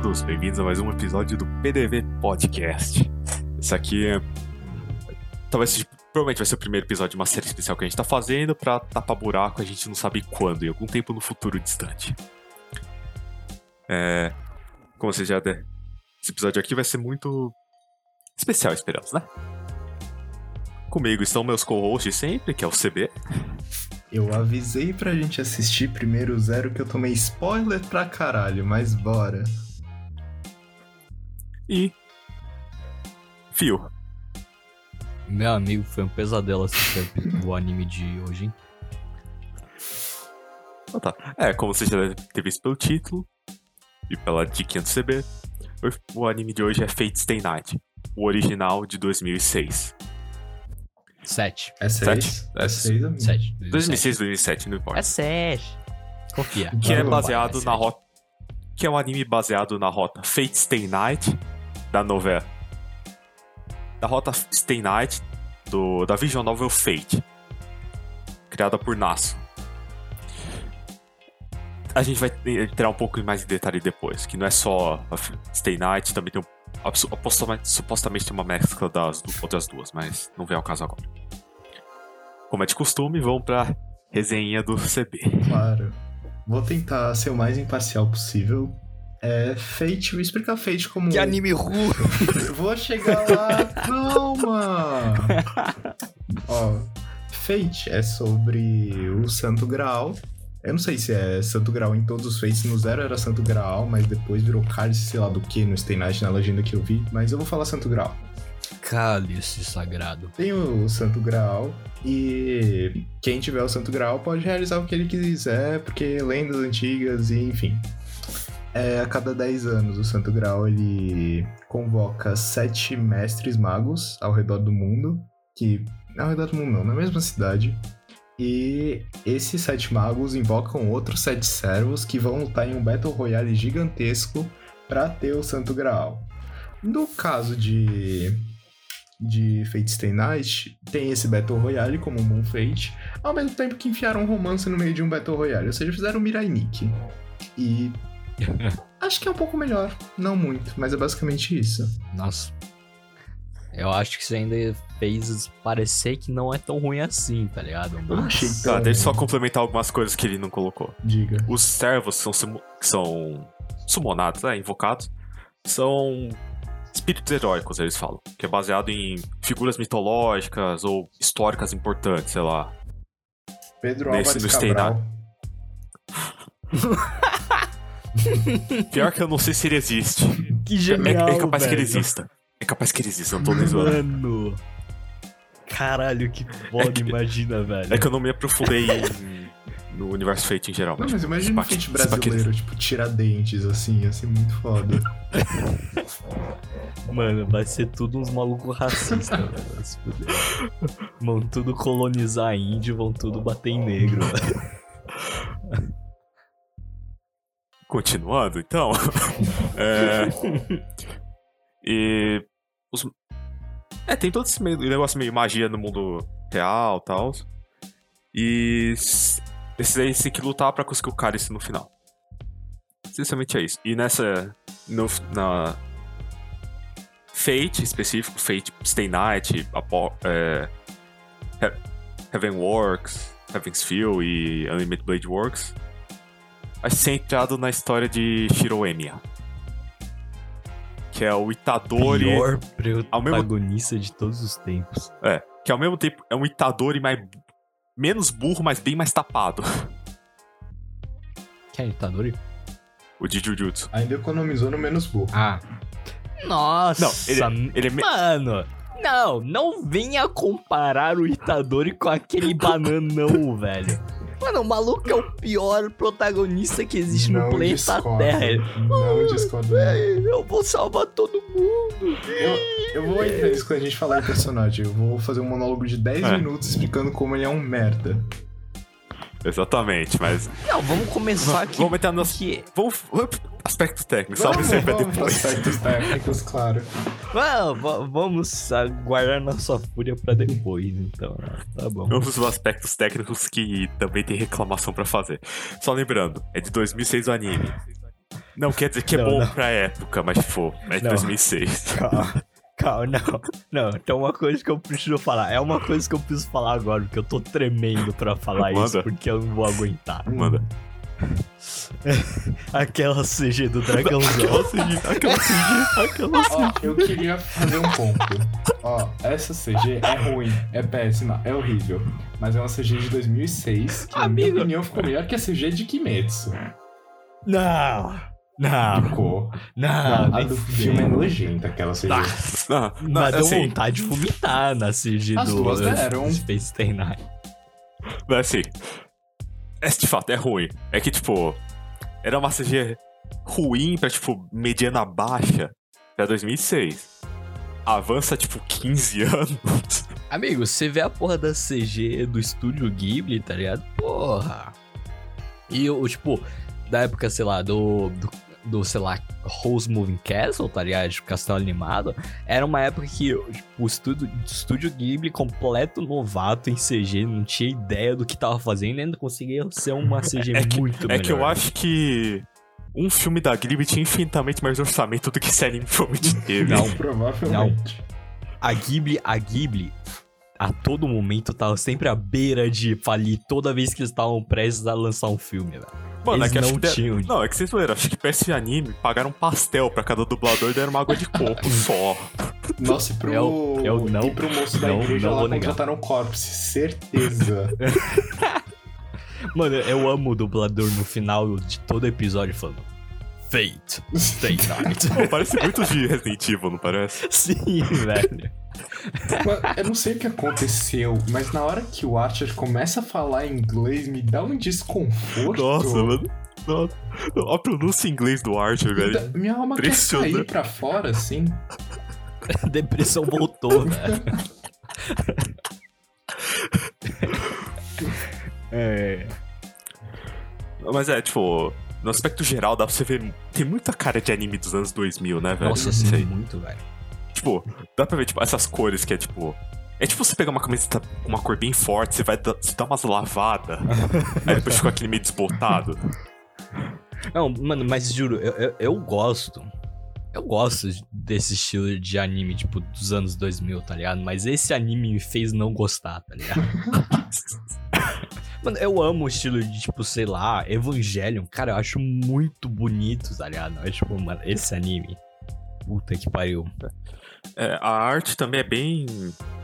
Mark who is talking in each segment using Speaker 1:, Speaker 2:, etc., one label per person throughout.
Speaker 1: todos, bem-vindos a mais um episódio do PDV Podcast. Esse aqui é. Talvez. Provavelmente vai ser o primeiro episódio de uma série especial que a gente tá fazendo pra tapar buraco, a gente não sabe quando, em algum tempo no futuro distante. É. Como vocês já. De... Esse episódio aqui vai ser muito. especial, esperamos, né? Comigo estão meus co-hosts sempre, que é o CB.
Speaker 2: Eu avisei pra gente assistir primeiro o zero que eu tomei spoiler pra caralho, mas bora.
Speaker 1: E. Fio.
Speaker 3: Meu amigo, foi um pesadelo assistir o anime de hoje, hein?
Speaker 1: Ah, tá. É, como você já deve ter visto pelo título e pela diquinha do CB, o anime de hoje é Fate Stay Night, o original de 2006.
Speaker 3: Sete.
Speaker 2: É
Speaker 1: Sete?
Speaker 2: seis?
Speaker 1: É
Speaker 2: É seis, amigo.
Speaker 3: Sete.
Speaker 1: 2006, 2007, não importa.
Speaker 3: É sete. Confia.
Speaker 1: que é
Speaker 2: vai,
Speaker 1: baseado na rota. Que é um anime baseado na rota Fate Stay Night da novela. Da rota Stay Night do, da Vision Novel Fate. Criada por Nasu. A gente vai entrar um pouco mais em detalhe depois, que não é só Stay Night, também tem um, supostamente, tem uma mescla das outras duas, mas não vem ao caso agora. Como é de costume, vamos pra resenha do CB.
Speaker 2: Claro. Vou tentar ser o mais imparcial possível. É Fate, vou explicar Fate como.
Speaker 3: Que anime ruim.
Speaker 2: Vou chegar lá, calma! Ó, Fate é sobre o Santo Graal. Eu não sei se é Santo Graal em todos os Fates. No Zero era Santo Graal, mas depois virou Cálice, sei lá do que, no Stay Night, na legenda que eu vi. Mas eu vou falar Santo Graal.
Speaker 3: Cálice sagrado.
Speaker 2: Tem o Santo Graal e quem tiver o Santo Graal pode realizar o que ele quiser, porque lendas antigas e enfim. É, a cada 10 anos o Santo Graal ele convoca sete mestres magos ao redor do mundo, que ao redor do mundo não, na mesma cidade. E esses sete magos invocam outros sete servos que vão lutar em um Battle Royale gigantesco para ter o Santo Graal. No caso de de Fate Stay Night, tem esse Battle Royale como um Moon Fate, ao mesmo tempo que enfiaram um romance no meio de um Battle Royale, ou seja, fizeram Mirai Nikki. E acho que é um pouco melhor, não muito, mas é basicamente isso.
Speaker 3: Nossa. Eu acho que isso ainda fez parecer que não é tão ruim assim, tá ligado?
Speaker 2: Eu não achei
Speaker 3: Mas...
Speaker 2: tão...
Speaker 1: Tá, deixa eu só complementar algumas coisas que ele não colocou.
Speaker 2: Diga.
Speaker 1: Os servos são, sumo- que são sumonados, né, invocados, são espíritos heróicos, eles falam. Que é baseado em figuras mitológicas ou históricas importantes, sei lá.
Speaker 2: Pedro
Speaker 1: Nesse
Speaker 2: Álvares Cabral.
Speaker 1: Pior que eu não sei se ele existe.
Speaker 3: Que
Speaker 1: É,
Speaker 3: genial,
Speaker 1: é capaz que ele
Speaker 3: velho.
Speaker 1: exista. É capaz que ele exista, não tô nem zoando.
Speaker 3: Mano. Caralho, que foda,
Speaker 1: É que-
Speaker 3: imagina, velho.
Speaker 1: É que eu não me aprofundei em- no universo Fate em geral.
Speaker 2: Não,
Speaker 1: mas,
Speaker 2: mas
Speaker 1: tipo,
Speaker 2: imagina um
Speaker 1: ele-
Speaker 2: brasileiro, tipo, Tiradentes, assim, ia ser muito foda.
Speaker 3: Mano, vai ser tudo uns malucos racistas, velho. vai se fuder. Vão tudo colonizar índio, vão tudo bater em negro, velho.
Speaker 1: Continuando, então. é... E. Os... É, tem todo esse meio, negócio meio magia no mundo real e tal. E. Esses aí tem que lutar pra conseguir o cálice no final. Essencialmente é isso. E nessa. No, na. Fate específico, Fate Stay Night, Apo, é, He- Heaven Works, Heaven's Feel e Unlimited Blade Works vai ser centrado na história de Shiroemiya. Que é o Itadori.
Speaker 3: Pior
Speaker 1: Ao mesmo-
Speaker 3: protagonista de todos os tempos.
Speaker 1: É, que ao mesmo tempo é um Itadori mais, menos burro, mas bem mais tapado.
Speaker 3: Que é ditador?
Speaker 1: O de Jujutsu.
Speaker 2: Ainda economizou no menos burro.
Speaker 3: Ah. Nossa,
Speaker 1: Não, ele- ele é me-
Speaker 3: mano. Não, não venha comparar o Itadori com aquele bananão, velho. Mano, o maluco é o pior protagonista que existe no
Speaker 2: Não
Speaker 3: planeta
Speaker 2: discordo.
Speaker 3: Terra.
Speaker 2: Não discordo.
Speaker 3: Eu vou salvar todo mundo.
Speaker 2: Eu, eu vou entrar nisso quando a gente falar em personagem. Eu vou fazer um monólogo de 10
Speaker 1: É.
Speaker 2: minutos explicando como ele é um merda.
Speaker 1: Exatamente, mas.
Speaker 3: Não, vamos começar aqui.
Speaker 1: Vamos entrar nos.
Speaker 3: porque-
Speaker 1: Vamos. vamos- Aspectos técnicos, salve
Speaker 2: Vamos,
Speaker 1: sempre
Speaker 2: vamos
Speaker 1: depois.
Speaker 2: aspectos técnicos, claro.
Speaker 3: Não, va- vamos guardar nossa fúria pra depois, então. Tá bom.
Speaker 1: Vamos os aspectos técnicos que também tem reclamação pra fazer. Só lembrando, é de 2006 o anime. Não, quer dizer que é
Speaker 3: Não,
Speaker 1: bom
Speaker 3: não.
Speaker 1: pra época, mas, pô, é de
Speaker 3: Não.
Speaker 1: 2006.
Speaker 3: Calma, calma, não. Não, então uma coisa que eu preciso falar. É uma coisa que eu preciso falar agora, porque eu tô tremendo pra falar isso,
Speaker 1: Manda.
Speaker 3: porque eu não vou aguentar.
Speaker 1: Manda.
Speaker 3: Aquela CG do dragãozão.
Speaker 1: Aquela CG, aquela CG, aquela
Speaker 2: Ó, eu queria fazer um ponto. Ó, essa CG é ruim, é péssima, é horrível. Mas é uma CG de 2006 que, na minha opinião, ficou melhor que a CG de Kimetsu.
Speaker 3: Não, não,
Speaker 2: Ficou.
Speaker 3: não.
Speaker 2: a
Speaker 3: nem
Speaker 2: do filme é nojenta, aquela CG.
Speaker 1: Não, não,
Speaker 3: Mas deu
Speaker 1: assim,
Speaker 3: vontade de vomitar na CG
Speaker 2: As
Speaker 3: do
Speaker 2: duas deram.
Speaker 3: Space Day Night.
Speaker 1: mas assim, é, de fato é ruim. É que, tipo, era uma CG ruim pra, tipo, mediana baixa pra 2006. Avança, tipo, 15 anos.
Speaker 3: Amigo, você vê a porra da CG do estúdio Ghibli, tá ligado? Porra. E o, tipo, da época, sei lá, do, do, do, sei lá, Rose Moving Castle, tá ligado? Castelo Animado. Era uma época que tipo, o estúdio, estúdio Ghibli, completo novato em CG, não tinha ideia do que tava fazendo e ainda conseguia ser uma CG
Speaker 1: É que-
Speaker 3: muito
Speaker 1: É
Speaker 3: melhor.
Speaker 1: que eu acho que um filme da Ghibli tinha infinitamente mais orçamento do que esse anime provavelmente teve.
Speaker 3: Não,
Speaker 2: Provavelmente.
Speaker 3: a Ghibli, a Ghibli, a todo momento tava sempre à beira de falir toda vez que eles estavam prestes a lançar um filme, velho.
Speaker 1: Mano,
Speaker 3: eles
Speaker 1: é que acho
Speaker 3: não
Speaker 1: que de-
Speaker 3: tinham.
Speaker 1: Não, é que vocês zoeram. Acho que esse anime pagaram um pastel pra cada dublador e deram uma água de coco só.
Speaker 2: Nossa, e pro,
Speaker 3: Eu- eu não-
Speaker 2: e pro moço da
Speaker 3: não-
Speaker 2: igreja
Speaker 3: não
Speaker 2: lá contrataram Corpse, certeza.
Speaker 3: Mano, eu amo o dublador no final de todo episódio falando Fate, Stay Night.
Speaker 1: Pô, parece muito de Resident Evil, não parece?
Speaker 3: Sim, velho.
Speaker 2: Eu não sei o que aconteceu, mas na hora que o Archer começa a falar inglês, me dá um desconforto.
Speaker 1: Nossa, mano. Nossa. A pronúncia em inglês do Archer,
Speaker 2: Me dá-
Speaker 1: velho.
Speaker 2: Minha alma quer sair pra fora, assim.
Speaker 3: A depressão voltou, velho. É.
Speaker 1: Mas é, tipo, no aspecto geral, dá pra você ver. Tem muita cara de anime dos anos 2000, né, velho?
Speaker 3: Nossa, sim,
Speaker 1: sei.
Speaker 3: muito, velho.
Speaker 1: Tipo, dá pra ver, tipo, essas cores que é tipo. É tipo você pegar uma camiseta com uma cor bem forte, você vai dar, você dá umas lavadas, aí depois fica aquele meio desbotado.
Speaker 3: Não, mano, mas juro, eu, eu, eu gosto. Eu gosto desse estilo de anime, tipo, dos anos 2000, tá ligado? Mas esse anime me fez não gostar, tá ligado? Mano, eu amo o estilo de, tipo, sei lá, Evangelion. Cara, eu acho muito bonito, tá ligado? Eu, tipo, mano, esse anime. Puta que pariu.
Speaker 1: É, a arte também é bem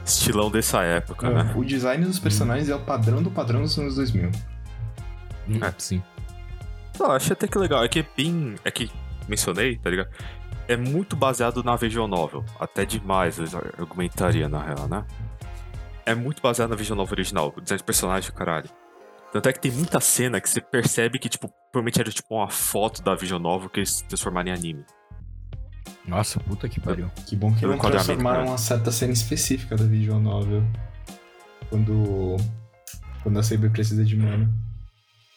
Speaker 1: estilão dessa época, né?
Speaker 2: O design dos personagens é o padrão do padrão dos anos 2000.
Speaker 3: Hum,
Speaker 1: É.
Speaker 3: Sim.
Speaker 1: Não, achei até que legal. É que é bem. É que mencionei, tá ligado? É muito baseado na visual novel. Até demais, eu argumentaria, na real, né? É muito baseado na visual novel original. O design de personagem, caralho. Tanto é que tem muita cena que você percebe que, tipo, provavelmente era tipo uma foto da visual novel que eles transformaram em anime.
Speaker 3: Nossa, puta que pariu.
Speaker 2: Que bom que não transformaram
Speaker 1: né?
Speaker 2: uma certa cena específica da visual novel. Quando. Quando a Saber precisa de mana.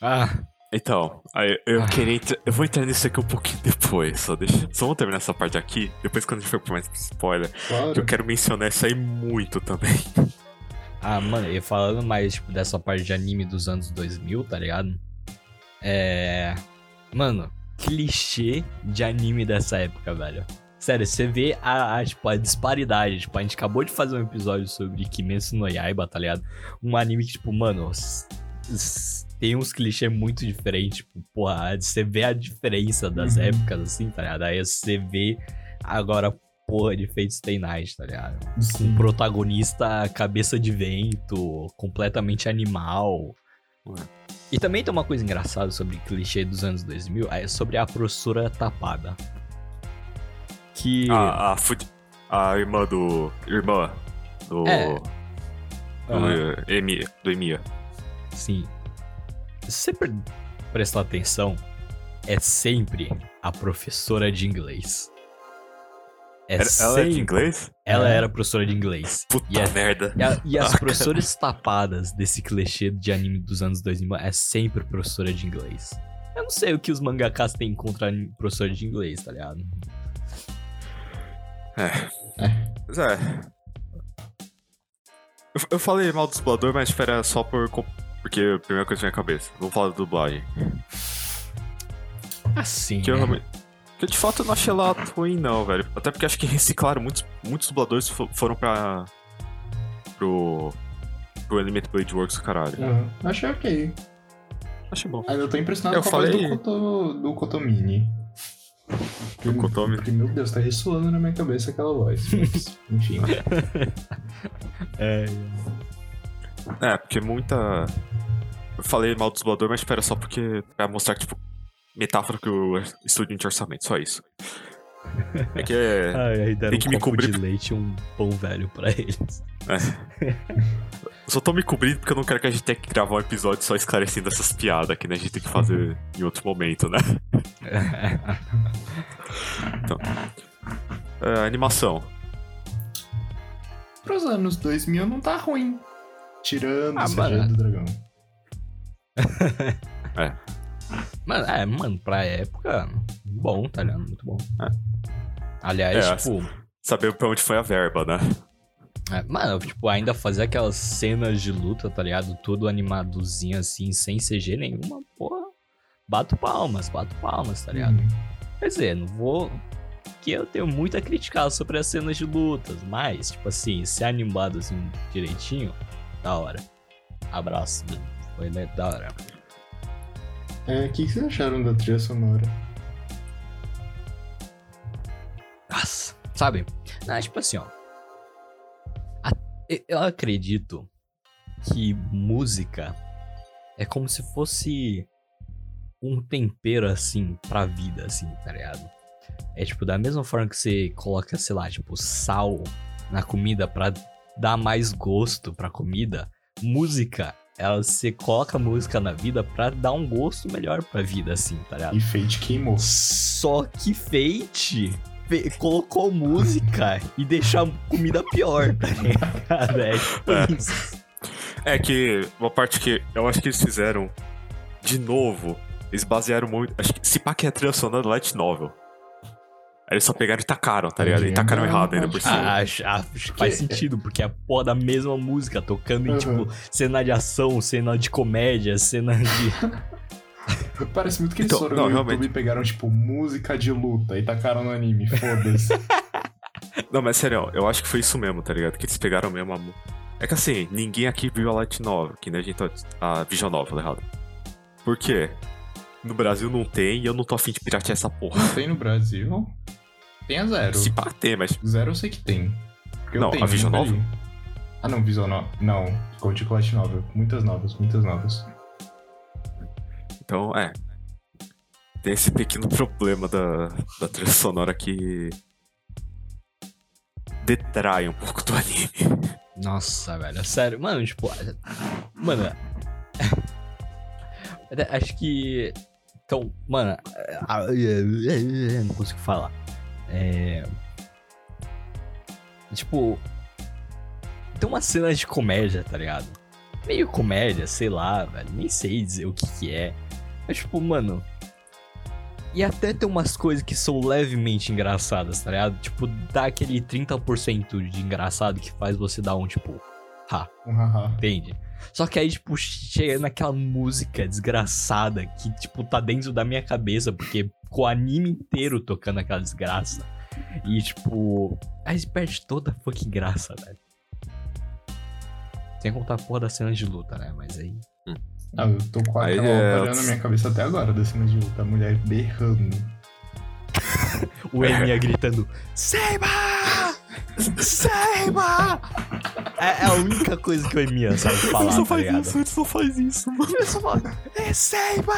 Speaker 3: Ah,
Speaker 1: Então, eu
Speaker 3: Ah.
Speaker 1: queria. entrar- Eu vou entrar nisso aqui um pouquinho depois. Só, deixa... só vamos terminar essa parte aqui. Depois, quando a gente for por mais spoiler, que eu
Speaker 2: Claro.
Speaker 1: quero mencionar isso aí muito também.
Speaker 3: Ah, mano, e falando mais, tipo, dessa parte de anime dos anos 2000, tá ligado? É. Mano, clichê de anime dessa época, velho. Sério, você vê a, a, tipo, a disparidade. Tipo, a gente acabou de fazer um episódio sobre Kimetsu no Yaiba, tá ligado? Um anime que, tipo, mano, tem uns clichês muito diferentes. Tipo, porra, você vê a diferença das
Speaker 2: Uhum.
Speaker 3: épocas, assim, tá ligado? Aí você vê agora, porra, de Fate Stay Night, tá ligado? um
Speaker 2: Sim.
Speaker 3: protagonista cabeça de vento, completamente animal. E também tem uma coisa engraçada sobre clichê dos anos 2000, é sobre a professora tapada. Que...
Speaker 1: A, a, a irmã do. Irmã do.
Speaker 3: É.
Speaker 1: Do, Emi, do Emia.
Speaker 3: sim. Se você pre- prestar atenção, é sempre a professora de inglês. É
Speaker 1: Era- Ela é de
Speaker 3: sempre-
Speaker 1: inglês?
Speaker 3: Ela
Speaker 2: É.
Speaker 3: era professora de inglês.
Speaker 1: Puta
Speaker 3: E é-
Speaker 1: merda.
Speaker 3: E, a- e as
Speaker 1: Ah,
Speaker 3: professoras tapadas desse clichê de anime dos anos 2000 é sempre professora de inglês. Eu não sei o que os mangakas têm contra professora de inglês, tá ligado?
Speaker 1: Mas é. Eu, eu falei mal do dublador, mas era só por. Porque a primeira coisa que veio na cabeça. Vou falar da dublagem.
Speaker 3: Assim.
Speaker 1: Que eu
Speaker 3: né?
Speaker 1: realmente. Que de fato eu não achei ela ruim, não, velho. Até porque acho que reciclaram muitos, muitos dubladores fo- foram pra. pro. pro Element Blade Works, caralho.
Speaker 2: Aham. Achei ok.
Speaker 1: Achei bom.
Speaker 2: Ainda tô impressionado
Speaker 1: Eu
Speaker 2: com a voz
Speaker 1: falei-
Speaker 2: do, Koto, do Kotomini.
Speaker 1: Do Kotomi?
Speaker 2: Porque, meu Deus, tá ressoando na minha cabeça aquela voz. Mas, enfim.
Speaker 3: É,
Speaker 1: É, porque muita. Eu falei mal dos dubladores, mas espera só porque. pra mostrar, tipo, metáfora que o estúdio de orçamento, só isso. É que é.
Speaker 3: Ai,
Speaker 1: Tem que
Speaker 3: um
Speaker 1: me
Speaker 3: copo
Speaker 1: cobrir-
Speaker 3: de leite e um pão velho pra eles.
Speaker 1: Eu só tô me cobrindo porque eu não quero que a gente tenha que gravar um episódio só esclarecendo essas piadas que né, a gente tem que fazer em outro momento, né? É, animação.
Speaker 2: Pros anos 2000 não tá ruim. Tirando
Speaker 3: Ah,
Speaker 2: o do Dragão.
Speaker 3: Mano, é, mano, pra época, bom, tá ligado? Muito bom.
Speaker 1: É.
Speaker 3: Aliás,
Speaker 1: É,
Speaker 3: tipo,
Speaker 1: Saber pra onde foi a verba, né?
Speaker 3: é, mano, tipo, ainda fazer aquelas cenas de luta, tá ligado? Tudo animadozinho assim, sem CG nenhuma, porra. Bato palmas, bato palmas, tá ligado?
Speaker 2: Hum.
Speaker 3: Quer dizer, não vou. Que eu tenho muito a criticar sobre as cenas de lutas, mas, tipo assim, ser animado assim direitinho, da hora. Abraço, mano. Foi né, da hora.
Speaker 2: É, o que, que vocês acharam da trilha sonora?
Speaker 3: Nossa, sabe? Não, tipo assim, ó. A- Eu acredito que música é como se fosse um tempero, assim, pra vida, assim, tá ligado? É tipo, da mesma forma que você coloca, sei lá, tipo, sal na comida pra dar mais gosto pra comida, música, ela, você coloca música na vida pra dar um gosto melhor pra vida, assim, tá ligado?
Speaker 2: E Fate queimou.
Speaker 3: Só que Fate fe- colocou música e deixou a comida pior, tá ligado? É tipo
Speaker 1: É.
Speaker 3: isso.
Speaker 1: É que uma parte que eu acho que eles fizeram de novo, eles basearam muito. Acho que se pá que é a trilha sonora Light Novel. Eles só pegaram e tacaram, tá ligado? E
Speaker 2: Entendi.
Speaker 1: tacaram
Speaker 2: Não,
Speaker 1: errado ainda por cima.
Speaker 3: Ah, acho, acho que faz sentido, porque é a porra da mesma música, tocando em,
Speaker 2: Uhum.
Speaker 3: tipo, cena de ação, cena de comédia, cena de.
Speaker 2: Parece muito que eles
Speaker 1: Então,
Speaker 2: foram
Speaker 1: não,
Speaker 2: no
Speaker 1: realmente.
Speaker 2: YouTube e pegaram, tipo, música de luta e tacaram no anime. Foda-se.
Speaker 1: Não, mas sério, eu acho que foi isso mesmo, tá ligado? Que eles pegaram mesmo a. É que assim, ninguém aqui viu a Light Novel, que nem a gente tá. A Vision Novel, errado. Por quê? No Brasil não tem e eu não tô afim de piratear essa porra.
Speaker 2: tem no Brasil. Tem a zero.
Speaker 1: Se pá tem, mas.
Speaker 2: Zero eu sei que tem. Porque
Speaker 1: Não,
Speaker 2: eu tenho,
Speaker 1: a Vision
Speaker 2: li. Ah, não, Vision Novel. Não, Conte Light Novel. Muitas novas, muitas novas.
Speaker 1: Então, é. Tem esse pequeno problema da, da trilha sonora que. detrai um pouco do anime.
Speaker 3: Nossa, velho, sério, mano, tipo. Mano. Acho que. Então, mano. Não consigo falar. É. Tipo. Tem uma cena de comédia, tá ligado? Meio comédia, sei lá, velho. Nem sei dizer o que que é. Mas, tipo, mano. E até tem umas coisas que são levemente engraçadas, tá ligado? Tipo, dá aquele 30% de engraçado que faz você dar um, tipo, ha,
Speaker 2: Um haha.
Speaker 3: entende? Só que aí, tipo, chega naquela música desgraçada que, tipo, tá dentro da minha cabeça, porque ficou o anime inteiro tocando aquela desgraça. E, tipo, aí perde toda a fucking graça, velho. Sem contar a porra da cena de luta, né? Mas aí.
Speaker 2: Ah, eu tô com aquela
Speaker 1: é-
Speaker 2: olhando na minha cabeça até agora da cena de luta. A mulher berrando.
Speaker 3: O Emiya gritando: Seiba! Seiba! É, é a única coisa que o Emiya sabe falar, tá ligado?
Speaker 1: ele só faz isso, mano.
Speaker 3: Ele só fala, é Seiba!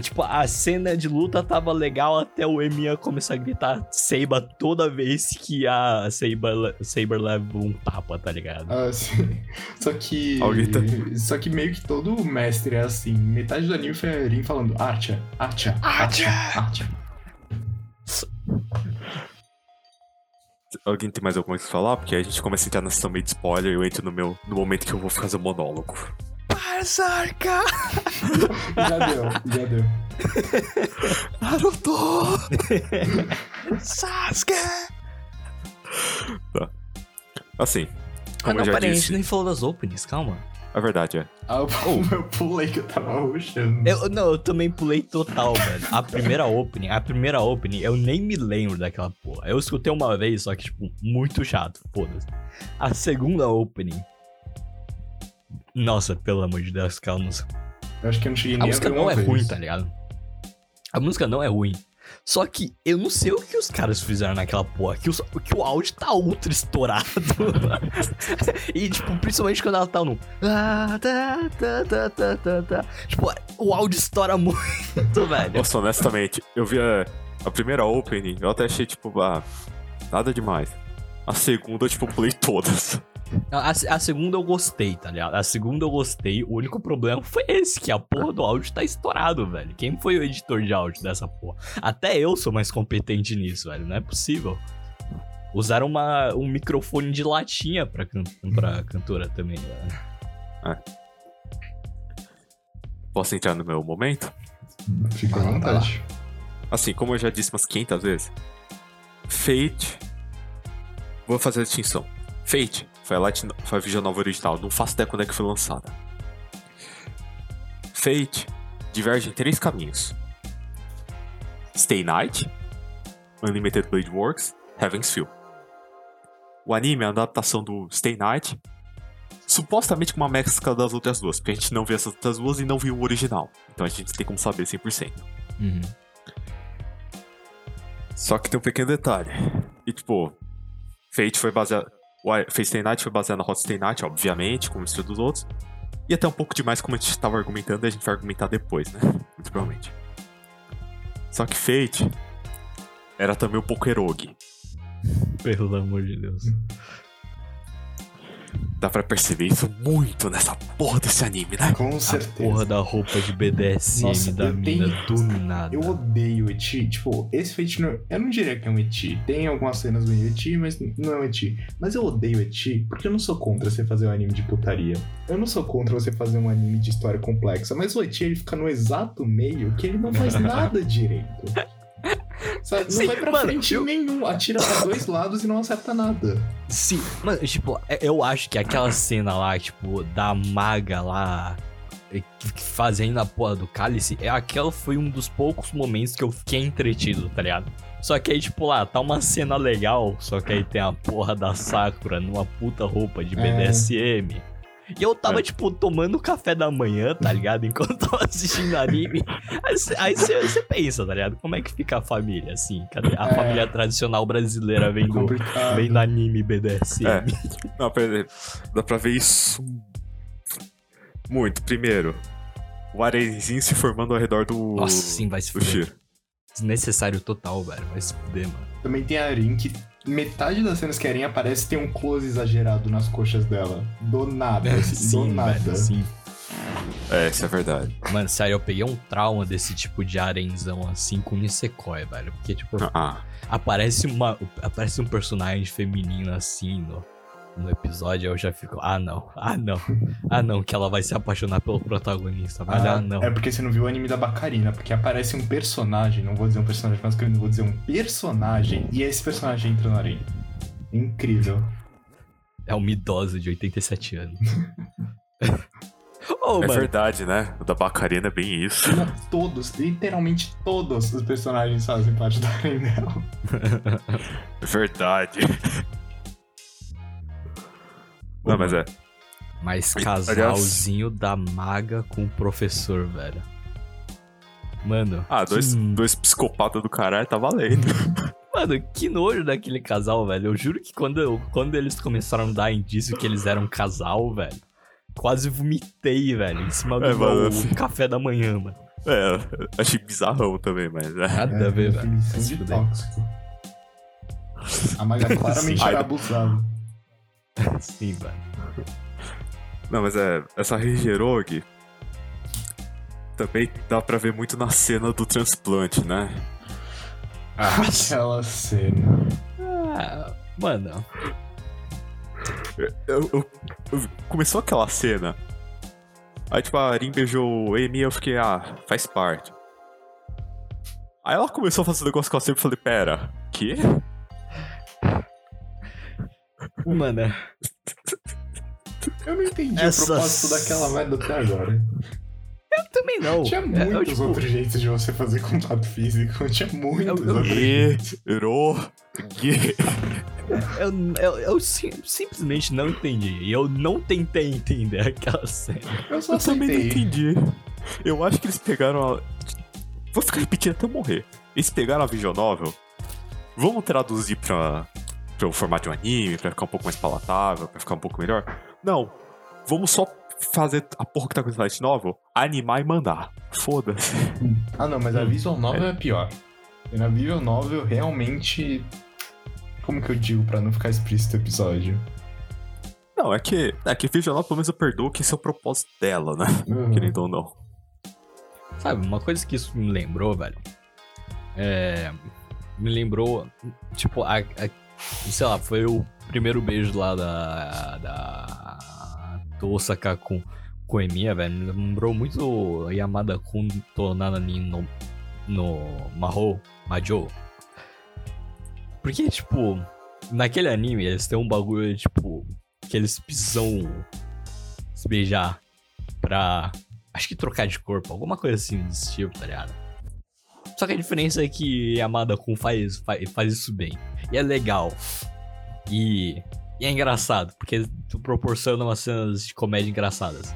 Speaker 3: Tipo, a cena de luta tava legal até o Emiya começar a gritar Seiba toda vez que a Saber, Saber leva um tapa, tá ligado?
Speaker 2: Ah, sim. Só que.
Speaker 1: Tá-
Speaker 2: Só que meio que todo mestre é assim. Metade do anime foi a Erin falando Archa, Archa, Archa, Archa.
Speaker 1: Alguém tem mais alguma coisa pra falar? Porque aí a gente começa a entrar na sessão meio de spoiler e eu entro no, meu, no momento que eu vou fazer o monólogo.
Speaker 3: Berserka!
Speaker 2: Já deu, já deu.
Speaker 1: Naruto!
Speaker 3: Sasuke!
Speaker 1: Assim,
Speaker 3: Ah,
Speaker 1: como
Speaker 3: não,
Speaker 1: eu já
Speaker 3: peraí, a gente nem falou das openings, calma.
Speaker 1: É verdade, é.
Speaker 2: Ah, eu, eu pulei que eu tava rushando.
Speaker 3: Eu, não, eu também pulei total, velho. A primeira opening, a primeira opening, eu nem me lembro daquela porra. Eu escutei uma vez, só que, tipo, muito chato, foda-se. A segunda opening. Nossa, pelo amor de Deus, aquela música.
Speaker 2: Eu acho que eu não cheguei
Speaker 3: A
Speaker 2: nem
Speaker 3: música
Speaker 2: a ver
Speaker 3: não é
Speaker 2: vez.
Speaker 3: ruim, tá ligado? A música não é ruim. Só que eu não sei o que os caras fizeram naquela porra. Que, os- que o áudio tá ultra estourado. e, tipo, principalmente quando ela tá no. Tá, tá, tá. Tipo, o áudio estoura muito, velho.
Speaker 1: Nossa, honestamente, eu vi a, a primeira opening, eu até achei, tipo, ah, nada demais. A segunda, tipo, pulei todas.
Speaker 3: A, a segunda eu gostei, tá ligado? A segunda eu gostei. O único problema foi esse, que a porra do áudio tá estourado, velho. Quem foi o editor de áudio dessa porra? Até eu sou mais competente nisso, velho. Não é possível. Usaram uma, um microfone de latinha pra, can, pra cantora também, velho.
Speaker 1: Posso entrar no meu momento?
Speaker 2: Fica à vontade.
Speaker 1: Assim, como eu já disse umas 500 vezes, Fate. Vou fazer a distinção. Fate foi a, light, foi a Vision Nova original, não faço ideia quando é que foi lançada. Fate diverge em três caminhos: Stay Night, Unlimited Blade Works, Heaven's Feel. O anime é uma adaptação do Stay Night, supostamente com uma mescla das outras duas, porque a gente não viu essas outras duas e não viu o original. Então a gente tem como saber 100%.
Speaker 3: Uhum.
Speaker 1: Só que tem um pequeno detalhe. E tipo, Fate foi baseado. O Fate Night foi baseado na Hot Stay Night, obviamente, como isso dos outros. E até um pouco demais, como a gente estava argumentando, a gente vai argumentar depois, né? Muito provavelmente. Só que Fate era também um pouco erogue.
Speaker 3: Pelo amor de Deus.
Speaker 1: Dá pra perceber isso muito nessa porra desse anime, né?
Speaker 2: Com
Speaker 3: A
Speaker 2: certeza.
Speaker 3: porra da roupa de BDSM
Speaker 2: Nossa,
Speaker 3: da
Speaker 2: eu
Speaker 3: mina
Speaker 2: tenho-
Speaker 3: do nada.
Speaker 2: Eu odeio eti. Tipo, esse Fate não, eu não diria que é um eti. Tem algumas cenas meio eti, mas não é um eti. Mas eu odeio eti porque eu não sou contra você fazer um anime de putaria. Eu não sou contra você fazer um anime de história complexa. Mas o eti ele fica no exato meio que ele não faz nada direito. Sabe? Não
Speaker 3: Sim,
Speaker 2: vai pra
Speaker 3: mano,
Speaker 2: frente
Speaker 3: eu-
Speaker 2: nenhum. Atira pra dois lados e não acerta nada.
Speaker 3: Sim, mano, tipo, é- eu acho que aquela cena lá, tipo, da maga lá que fazendo a porra do cálice, é aquela foi um dos poucos momentos que eu fiquei entretido, tá ligado? Só que aí, tipo, lá, tá uma cena legal, só que aí tem a porra da Sakura numa puta roupa de
Speaker 2: É.
Speaker 3: E eu tava,
Speaker 1: É.
Speaker 3: tipo, tomando café da manhã, tá ligado? Enquanto eu tava assistindo anime. Aí você pensa, tá ligado? Como é que fica a família, assim? Cadê a
Speaker 2: É.
Speaker 3: família tradicional brasileira vendo,
Speaker 2: Complicado.
Speaker 3: vendo anime BDSM?
Speaker 1: É. Não, pera Dá pra ver isso muito. Primeiro, o arezinho se formando ao redor do.
Speaker 3: Nossa, sim, vai se fuder. Desnecessário total, velho. Vai se fuder, mano.
Speaker 2: Também tem a Arin que metade das cenas que a Arin aparece tem um close exagerado nas coxas dela. Do nada. assim, do nada.
Speaker 3: velho, sim.
Speaker 1: É, isso é verdade.
Speaker 3: Mano, sério, eu peguei um trauma desse tipo de arenzão assim com Nisekoi, velho. Porque, tipo,
Speaker 1: Ah,
Speaker 3: aparece uma. Aparece um personagem feminino assim no, no episódio, eu já fico, ah não, ah não, ah não, que ela vai se apaixonar pelo protagonista, velho, ah,
Speaker 2: Ah,
Speaker 3: não.
Speaker 2: É porque você não viu o anime da Bacarina, porque aparece um personagem, não vou dizer um personagem masculino, vou dizer um personagem, e esse personagem entra na arena. Incrível.
Speaker 3: É uma idosa de 87 anos. Ô,
Speaker 1: é
Speaker 3: mano,
Speaker 1: verdade, né? O da Bacarina é bem isso.
Speaker 2: Não, todos, literalmente todos os personagens fazem parte da arena dela.
Speaker 1: É verdade. Não, mas é.
Speaker 3: Mas
Speaker 1: Aliás-
Speaker 3: casalzinho da maga com o professor, velho. Mano.
Speaker 1: Ah, dois,
Speaker 3: que-
Speaker 1: dois psicopatas do caralho tá valendo.
Speaker 3: Mano, que nojo daquele casal, velho. Eu juro que quando, eu- quando eles começaram a dar indício que eles eram um casal, velho. Quase vomitei, velho, em cima do
Speaker 1: É, mano,
Speaker 3: meu
Speaker 1: assim-
Speaker 3: café da manhã, mano.
Speaker 1: É, achei bizarrão também, mas. É.
Speaker 3: Nada a ver, velho.
Speaker 2: de tóxico. A Maga claramente era abusada.
Speaker 3: Sim, velho.
Speaker 1: Não, mas é. Essa Regerogue. Também dá pra ver muito na cena do transplante, né?
Speaker 2: Aquela cena.
Speaker 3: Ah, mano.
Speaker 1: Eu, eu- eu- começou aquela cena. Aí, tipo, a Arin beijou o Amy e eu fiquei, ah, faz parte. Aí ela começou a fazer um negócio com a Sam e eu falei, pera, que?
Speaker 3: Mano.
Speaker 2: Eu não entendi
Speaker 3: Essas-
Speaker 2: o propósito daquela merda até agora.
Speaker 3: Eu também não.
Speaker 2: Tinha
Speaker 3: É, eu,
Speaker 2: muitos
Speaker 3: tipo,
Speaker 2: outros jeitos de você fazer contato físico. Tinha muitos
Speaker 3: Eu- eu-
Speaker 2: outros jeitos.
Speaker 3: Eu, eu, eu sim- simplesmente não entendi. E eu não tentei entender aquela cena.
Speaker 2: Eu só
Speaker 1: Eu também não entendi. Eu acho que eles pegaram a. Vou ficar repetindo até eu morrer. Eles pegaram a Vision Novel. Vamos traduzir pra, pra o formato de um anime, pra ficar um pouco mais palatável, pra ficar um pouco melhor? Não. Vamos só fazer a porra que tá com esse Light Novel, animar e mandar. Foda-se.
Speaker 2: Ah, não, mas a
Speaker 3: Hum.
Speaker 2: Visual Novel é pior. E na Visual Novel, realmente. Como que eu digo pra não ficar explícito o episódio?
Speaker 1: Não, é que. É que Vision Novel, pelo menos eu perdoo que esse é o propósito dela, né?
Speaker 2: Uhum.
Speaker 1: Querendo ou não.
Speaker 3: Sabe, uma coisa que isso me lembrou, velho. É. Me lembrou. Tipo, a, a- sei lá, foi o primeiro beijo lá da. Da. Do Osaka com, com Emiya, velho. Me lembrou muito Yamada Kun Tonana ni no. No. Mahou. Majo. Porque, tipo. Naquele anime, eles têm um bagulho, tipo. Que eles precisam se beijar pra acho que trocar de corpo, alguma coisa assim desse tipo, tá ligado? Só que a diferença é que Yamada Kun faz, faz, faz isso bem. E é legal. E, e é engraçado, porque tu proporciona umas cenas de comédia engraçadas.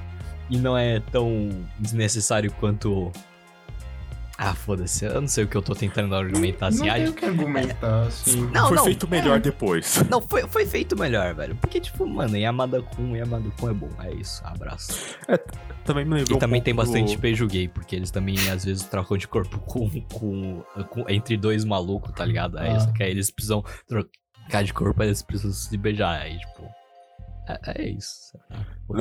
Speaker 3: E não é tão desnecessário quanto. Ah, foda-se, eu não sei o que eu tô tentando argumentar assim.
Speaker 2: Não tem o que argumentar, assim.
Speaker 3: Não,
Speaker 1: Foi
Speaker 3: não,
Speaker 1: feito melhor depois.
Speaker 3: Não, foi, foi feito melhor, velho. Porque, tipo, mano, Yamada Kun, Yamada Kun é bom. É isso, abraço.
Speaker 1: Também me lembrou
Speaker 3: E também
Speaker 1: um
Speaker 3: tem
Speaker 1: pouco
Speaker 3: bastante
Speaker 1: do-
Speaker 3: beijo gay, porque eles também às vezes trocam de corpo com, com, com- entre dois malucos, tá ligado? Aí,
Speaker 2: Ah.
Speaker 3: só que aí eles precisam trocar de corpo, aí eles precisam se beijar. Aí, tipo. É, é isso.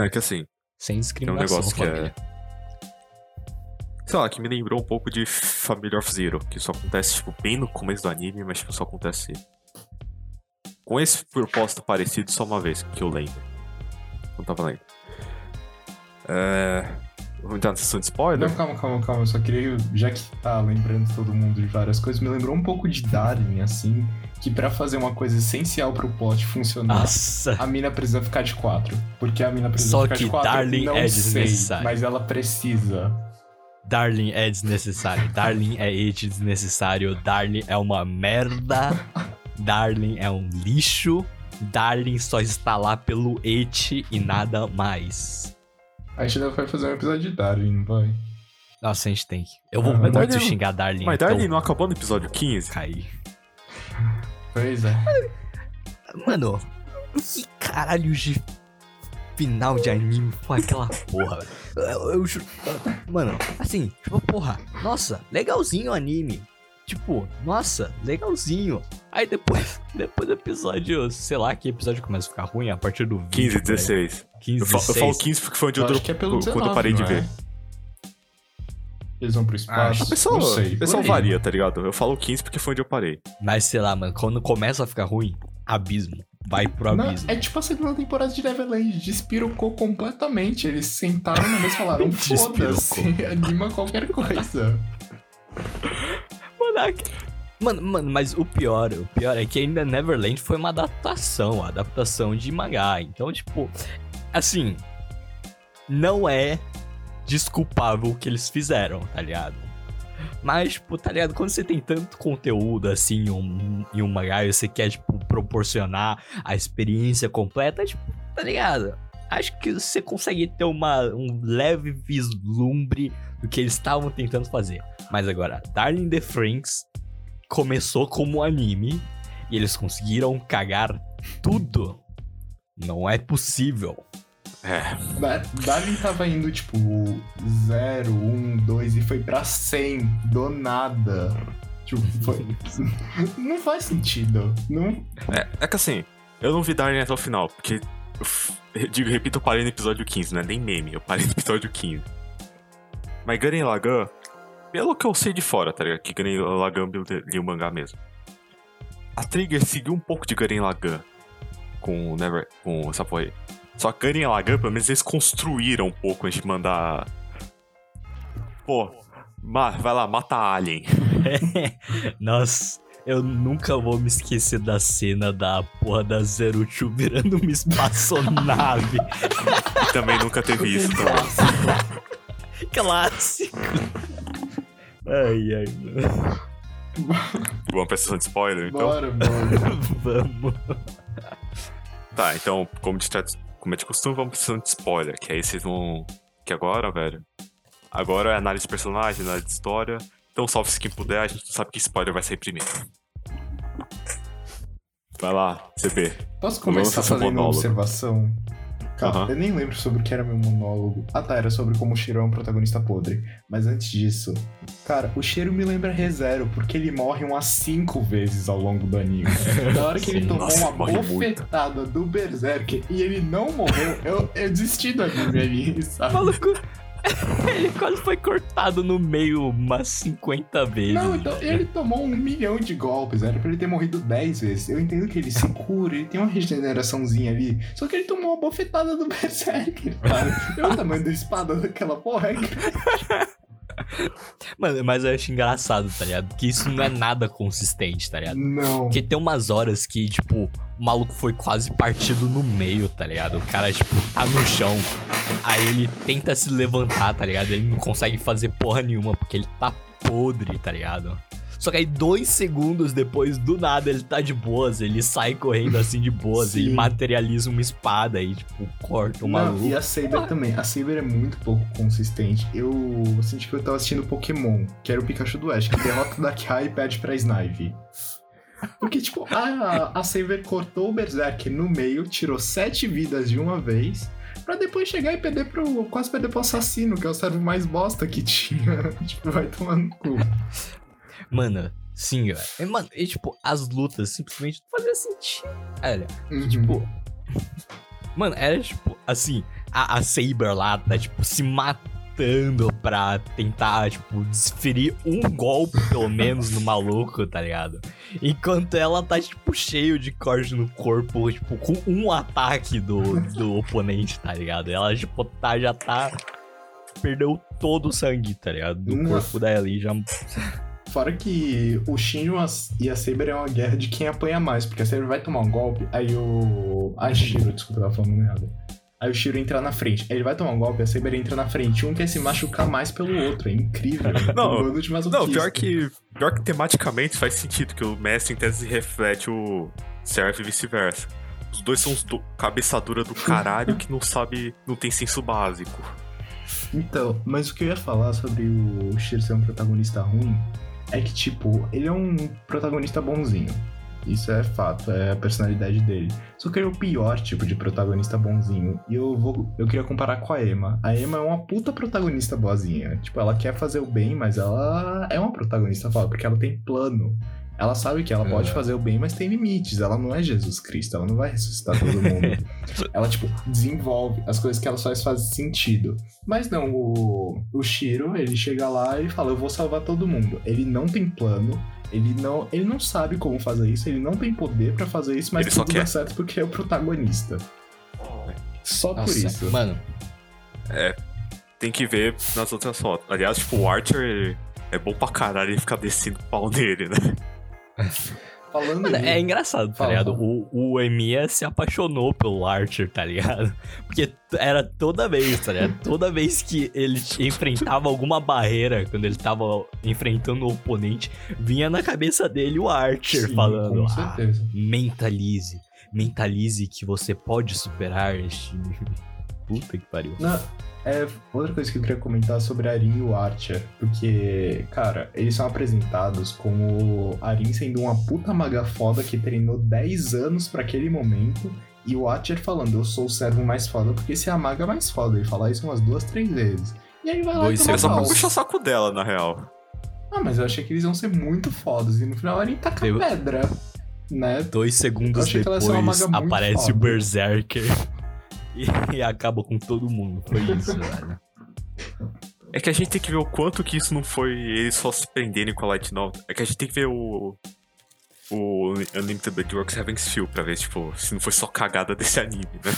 Speaker 1: É que assim,
Speaker 3: Sem
Speaker 1: tem um
Speaker 3: discriminação,
Speaker 1: negócio que
Speaker 3: família.
Speaker 1: é. Sei lá, que me lembrou um pouco de Family of Zero, que só acontece, tipo, bem no começo do anime, mas tipo, só acontece. Com esse propósito parecido só uma vez, que eu lembro. Não tava lendo. É. Vamos entrar na sessão de spoiler?
Speaker 2: Não, calma, calma, calma. Eu só queria, já que tá lembrando todo mundo de várias coisas, me lembrou um pouco de Darling, assim, que pra fazer uma coisa essencial pro plot funcionar,
Speaker 3: Nossa.
Speaker 2: a mina precisa ficar de quatro. Porque a mina precisa
Speaker 3: Só
Speaker 2: ficar
Speaker 3: que
Speaker 2: de quatro.
Speaker 3: Darling
Speaker 2: não
Speaker 3: é
Speaker 2: sei,
Speaker 3: desnecessário.
Speaker 2: Mas ela precisa.
Speaker 3: Darling é desnecessário. Darling é it desnecessário. Darling é uma merda. Darling é um lixo. Darling só está lá pelo et e nada mais.
Speaker 2: A gente ainda vai fazer um episódio de Darling, não vai?
Speaker 3: Nossa, a gente tem que. Eu vou
Speaker 2: Ah,
Speaker 3: muito
Speaker 1: Darling-
Speaker 3: xingar Darling.
Speaker 1: Mas
Speaker 3: então
Speaker 1: Darling não acabou no episódio 15?
Speaker 3: cair.
Speaker 2: Pois é.
Speaker 3: Mano, que caralho de final de anime foi aquela porra, velho? Eu, eu juro. Mano, assim, tipo, porra, nossa, legalzinho o anime. Tipo, nossa, legalzinho. Aí depois, depois do episódio, sei lá, que episódio começa a ficar ruim a partir do 20.
Speaker 1: 15,
Speaker 3: por aí.
Speaker 1: 16.
Speaker 3: 15,
Speaker 1: Eu, fa- eu
Speaker 3: 16.
Speaker 1: falo 15 porque foi onde eu,
Speaker 2: Eu é pelo
Speaker 1: quando
Speaker 2: 19,
Speaker 1: eu parei de
Speaker 2: não
Speaker 1: ver.
Speaker 2: é? Eles vão pro espaço.
Speaker 3: Ah,
Speaker 1: O pessoal,
Speaker 2: não sei.
Speaker 1: o pessoal varia, tá ligado? Eu falo 15 porque foi onde eu parei.
Speaker 3: Mas sei lá, mano, quando começa a ficar ruim, abismo. Vai pro abismo.
Speaker 2: é tipo a segunda temporada de Neverland, despirocou completamente. Eles sentaram na mesa e falaram: foda-se, anima qualquer coisa.
Speaker 3: Mano, aqui- Mano, mano, mas o pior, o pior é que ainda Neverland foi uma adaptação, uma adaptação de mangá. Então, tipo, assim, não é desculpável o que eles fizeram, tá ligado? Mas, tipo, tá ligado? Quando você tem tanto conteúdo assim em um, em um mangá e você quer, tipo, proporcionar a experiência completa, tipo, tá ligado? Acho que você consegue ter uma, um leve vislumbre do que eles estavam tentando fazer. Mas agora, Darling in the Franks começou como anime e eles conseguiram cagar tudo. Não é possível.
Speaker 1: É.
Speaker 2: Da- Darling tava indo tipo 0, 1, 2 e foi pra 100 do nada. Tipo, foi. Não faz sentido. Não.
Speaker 1: É, é que assim, eu não vi Darling até o final, porque. eu digo, repito, eu parei no episódio 15, não é nem meme, eu parei no episódio 15. Mas Gurren Lagann, pelo que eu sei de fora, tá ligado? Que Gurren Lagann li- li o mangá mesmo. A Trigger seguiu um pouco de Gurren Lagann com, o Never, com essa porra aí. Só que Gurren Lagann, pelo menos eles construíram um pouco antes de mandar... Pô, ma- vai lá, mata a Alien.
Speaker 3: Nossa, eu nunca vou me esquecer da cena da porra da Zero Two virando uma espaçonave.
Speaker 1: Também nunca teve isso. Então.
Speaker 3: Clássico. Ai, ai, mano.
Speaker 1: Vamos pra sessão de spoiler, então?
Speaker 2: Bora, bora.
Speaker 3: Vamos.
Speaker 1: Tá, então, como de, tra- como é de costume, vamos sessão de spoiler. Que aí vocês vão... Que agora, velho... Agora é análise de personagem, análise de história. Então salve-se quem puder, a gente não sabe que spoiler vai sair primeiro. Vai lá, CB.
Speaker 2: Posso começar fazendo uma observação? Calma,
Speaker 1: Aham.
Speaker 2: eu nem lembro sobre o que era meu monólogo. Ah tá, era sobre como o Shiro é um protagonista podre. Mas antes disso, cara, o Shiro me lembra ReZero, porque ele morre umas cinco vezes ao longo do anime. Da hora que ele
Speaker 3: Sim.
Speaker 2: tomou
Speaker 1: Nossa,
Speaker 2: uma
Speaker 1: morre muito.
Speaker 2: bofetada do Berserker e ele não morreu, eu, eu desisti do anime ali, sabe?
Speaker 3: Maluco, ele quase foi cortado no meio umas 50 vezes.
Speaker 2: Não, então ele tomou um milhão de golpes, era pra ele ter morrido 10 vezes. Eu entendo que ele se cura, ele tem uma regeneraçãozinha ali. Só que ele tomou uma bofetada do Berserker, cara. Olha o tamanho da espada daquela porra. é que-
Speaker 3: Mano, mas eu acho engraçado, tá ligado? Porque isso não é nada consistente, tá ligado?
Speaker 2: Não.
Speaker 3: Porque tem umas horas que, tipo, o maluco foi quase partido no meio, tá ligado? O cara, tipo, tá no chão. Aí ele tenta se levantar, tá ligado? Ele não consegue fazer porra nenhuma, porque ele tá podre, tá ligado? Só que aí, dois segundos depois, do nada, ele tá de boas. Ele sai correndo assim de boas. Ele materializa uma espada e, tipo, corta o
Speaker 2: Não,
Speaker 3: maluco.
Speaker 2: e a Saber também. A Saber é muito pouco consistente. Eu senti que eu tava assistindo Pokémon, que era o Pikachu do Ash, que derrota da Kai e pede pra Snipe. Porque, tipo, a, a Saber cortou o Berserker no meio, tirou sete vidas de uma vez, pra depois chegar e perder pro. quase perder pro assassino, que é o servo mais bosta que tinha. tipo, vai tomar no cu.
Speaker 3: Mano, sim, velho. E, Mano, e, tipo, as lutas simplesmente não faziam sentido. Olha,
Speaker 2: Uhum.
Speaker 3: Tipo. Mano, era tipo, assim, a, a Saber lá tá, tipo, se matando pra tentar, tipo, desferir um golpe, pelo menos, no maluco, tá ligado? Enquanto ela tá, tipo, cheio de corte no corpo, tipo, com um ataque do, do oponente, tá ligado? Ela, tipo, tá, já tá. Perdeu todo o sangue, tá ligado? Do
Speaker 2: Uma-
Speaker 3: corpo dela e já.
Speaker 2: Fora que o Shinjo e a Saber é uma guerra de quem apanha mais, porque a Saber vai tomar um golpe, aí o. A Shiro, desculpa, tava falando errado. Aí o Shiro entra na frente. Aí ele vai tomar um golpe, a Saber entra na frente. Um quer se machucar mais pelo outro. É incrível.
Speaker 1: Não,
Speaker 2: Um
Speaker 1: Não, pior que, pior que tematicamente faz sentido, que o mestre em tese reflete o Serf e vice-versa. Os dois são os do... cabeça dura do caralho que não sabe, não tem senso básico.
Speaker 2: Então, mas o que eu ia falar sobre o Shiro ser um protagonista ruim é que, tipo, ele é um protagonista bonzinho. Isso é fato, é a personalidade dele. Só que ele é o pior tipo de protagonista bonzinho. E eu vou. Eu queria comparar com a Emma. A Emma é uma puta protagonista boazinha. Tipo, ela quer fazer o bem, mas ela é uma protagonista foda, porque ela tem plano. Ela sabe que ela pode
Speaker 3: É.
Speaker 2: fazer o bem, mas tem limites. Ela não é Jesus Cristo, ela não vai ressuscitar todo mundo. ela, tipo, desenvolve as coisas que ela faz fazem sentido. Mas não, o, o Shiro, ele chega lá e fala: Eu vou salvar todo mundo. Ele não tem plano, ele não, ele não sabe como fazer isso, ele não tem poder pra fazer isso, mas
Speaker 1: Ele só
Speaker 2: tudo dá certo porque é o protagonista. Só por
Speaker 3: Nossa,
Speaker 2: isso.
Speaker 3: mano,
Speaker 1: Tem que ver nas outras fotos. Aliás, tipo, o Archer ele é bom pra caralho ele ficar descendo o pau nele, né?
Speaker 2: Falando
Speaker 3: Mano, é engraçado, tá ligado? O, o Emiya se apaixonou pelo Archer, tá ligado? Porque era toda vez, tá ligado? Toda vez que ele enfrentava alguma barreira, quando ele tava enfrentando o oponente, vinha na cabeça dele o Archer
Speaker 2: Sim,
Speaker 3: falando:
Speaker 2: Com
Speaker 3: "Ah, mentalize, mentalize que você pode superar este. Puta que pariu.
Speaker 2: Não, é outra coisa que eu queria comentar sobre a Arin e o Archer, porque, cara, eles são apresentados como Arin sendo uma puta maga foda que treinou 10 anos pra aquele momento, e o Archer falando, eu sou o servo mais foda, porque esse é a maga mais foda. Ele fala isso umas duas, três vezes. E aí vai lá
Speaker 3: Dois
Speaker 2: e toma
Speaker 1: É só pra puxar o saco dela, na real.
Speaker 2: Ah, mas eu achei que eles iam ser muito fodas, e no final a Arin taca
Speaker 3: Eu-
Speaker 2: pedra, né?
Speaker 3: Dois segundos depois aparece o
Speaker 2: foda.
Speaker 3: Berserker e, e acaba com todo mundo. Foi isso, velho.
Speaker 1: É que a gente tem que ver o quanto que isso não foi eles só se prenderem com a Light Novel. É que a gente tem que ver o. O Unlimited Blade Works Heaven's Feel pra ver, tipo, se não foi só cagada desse anime, né?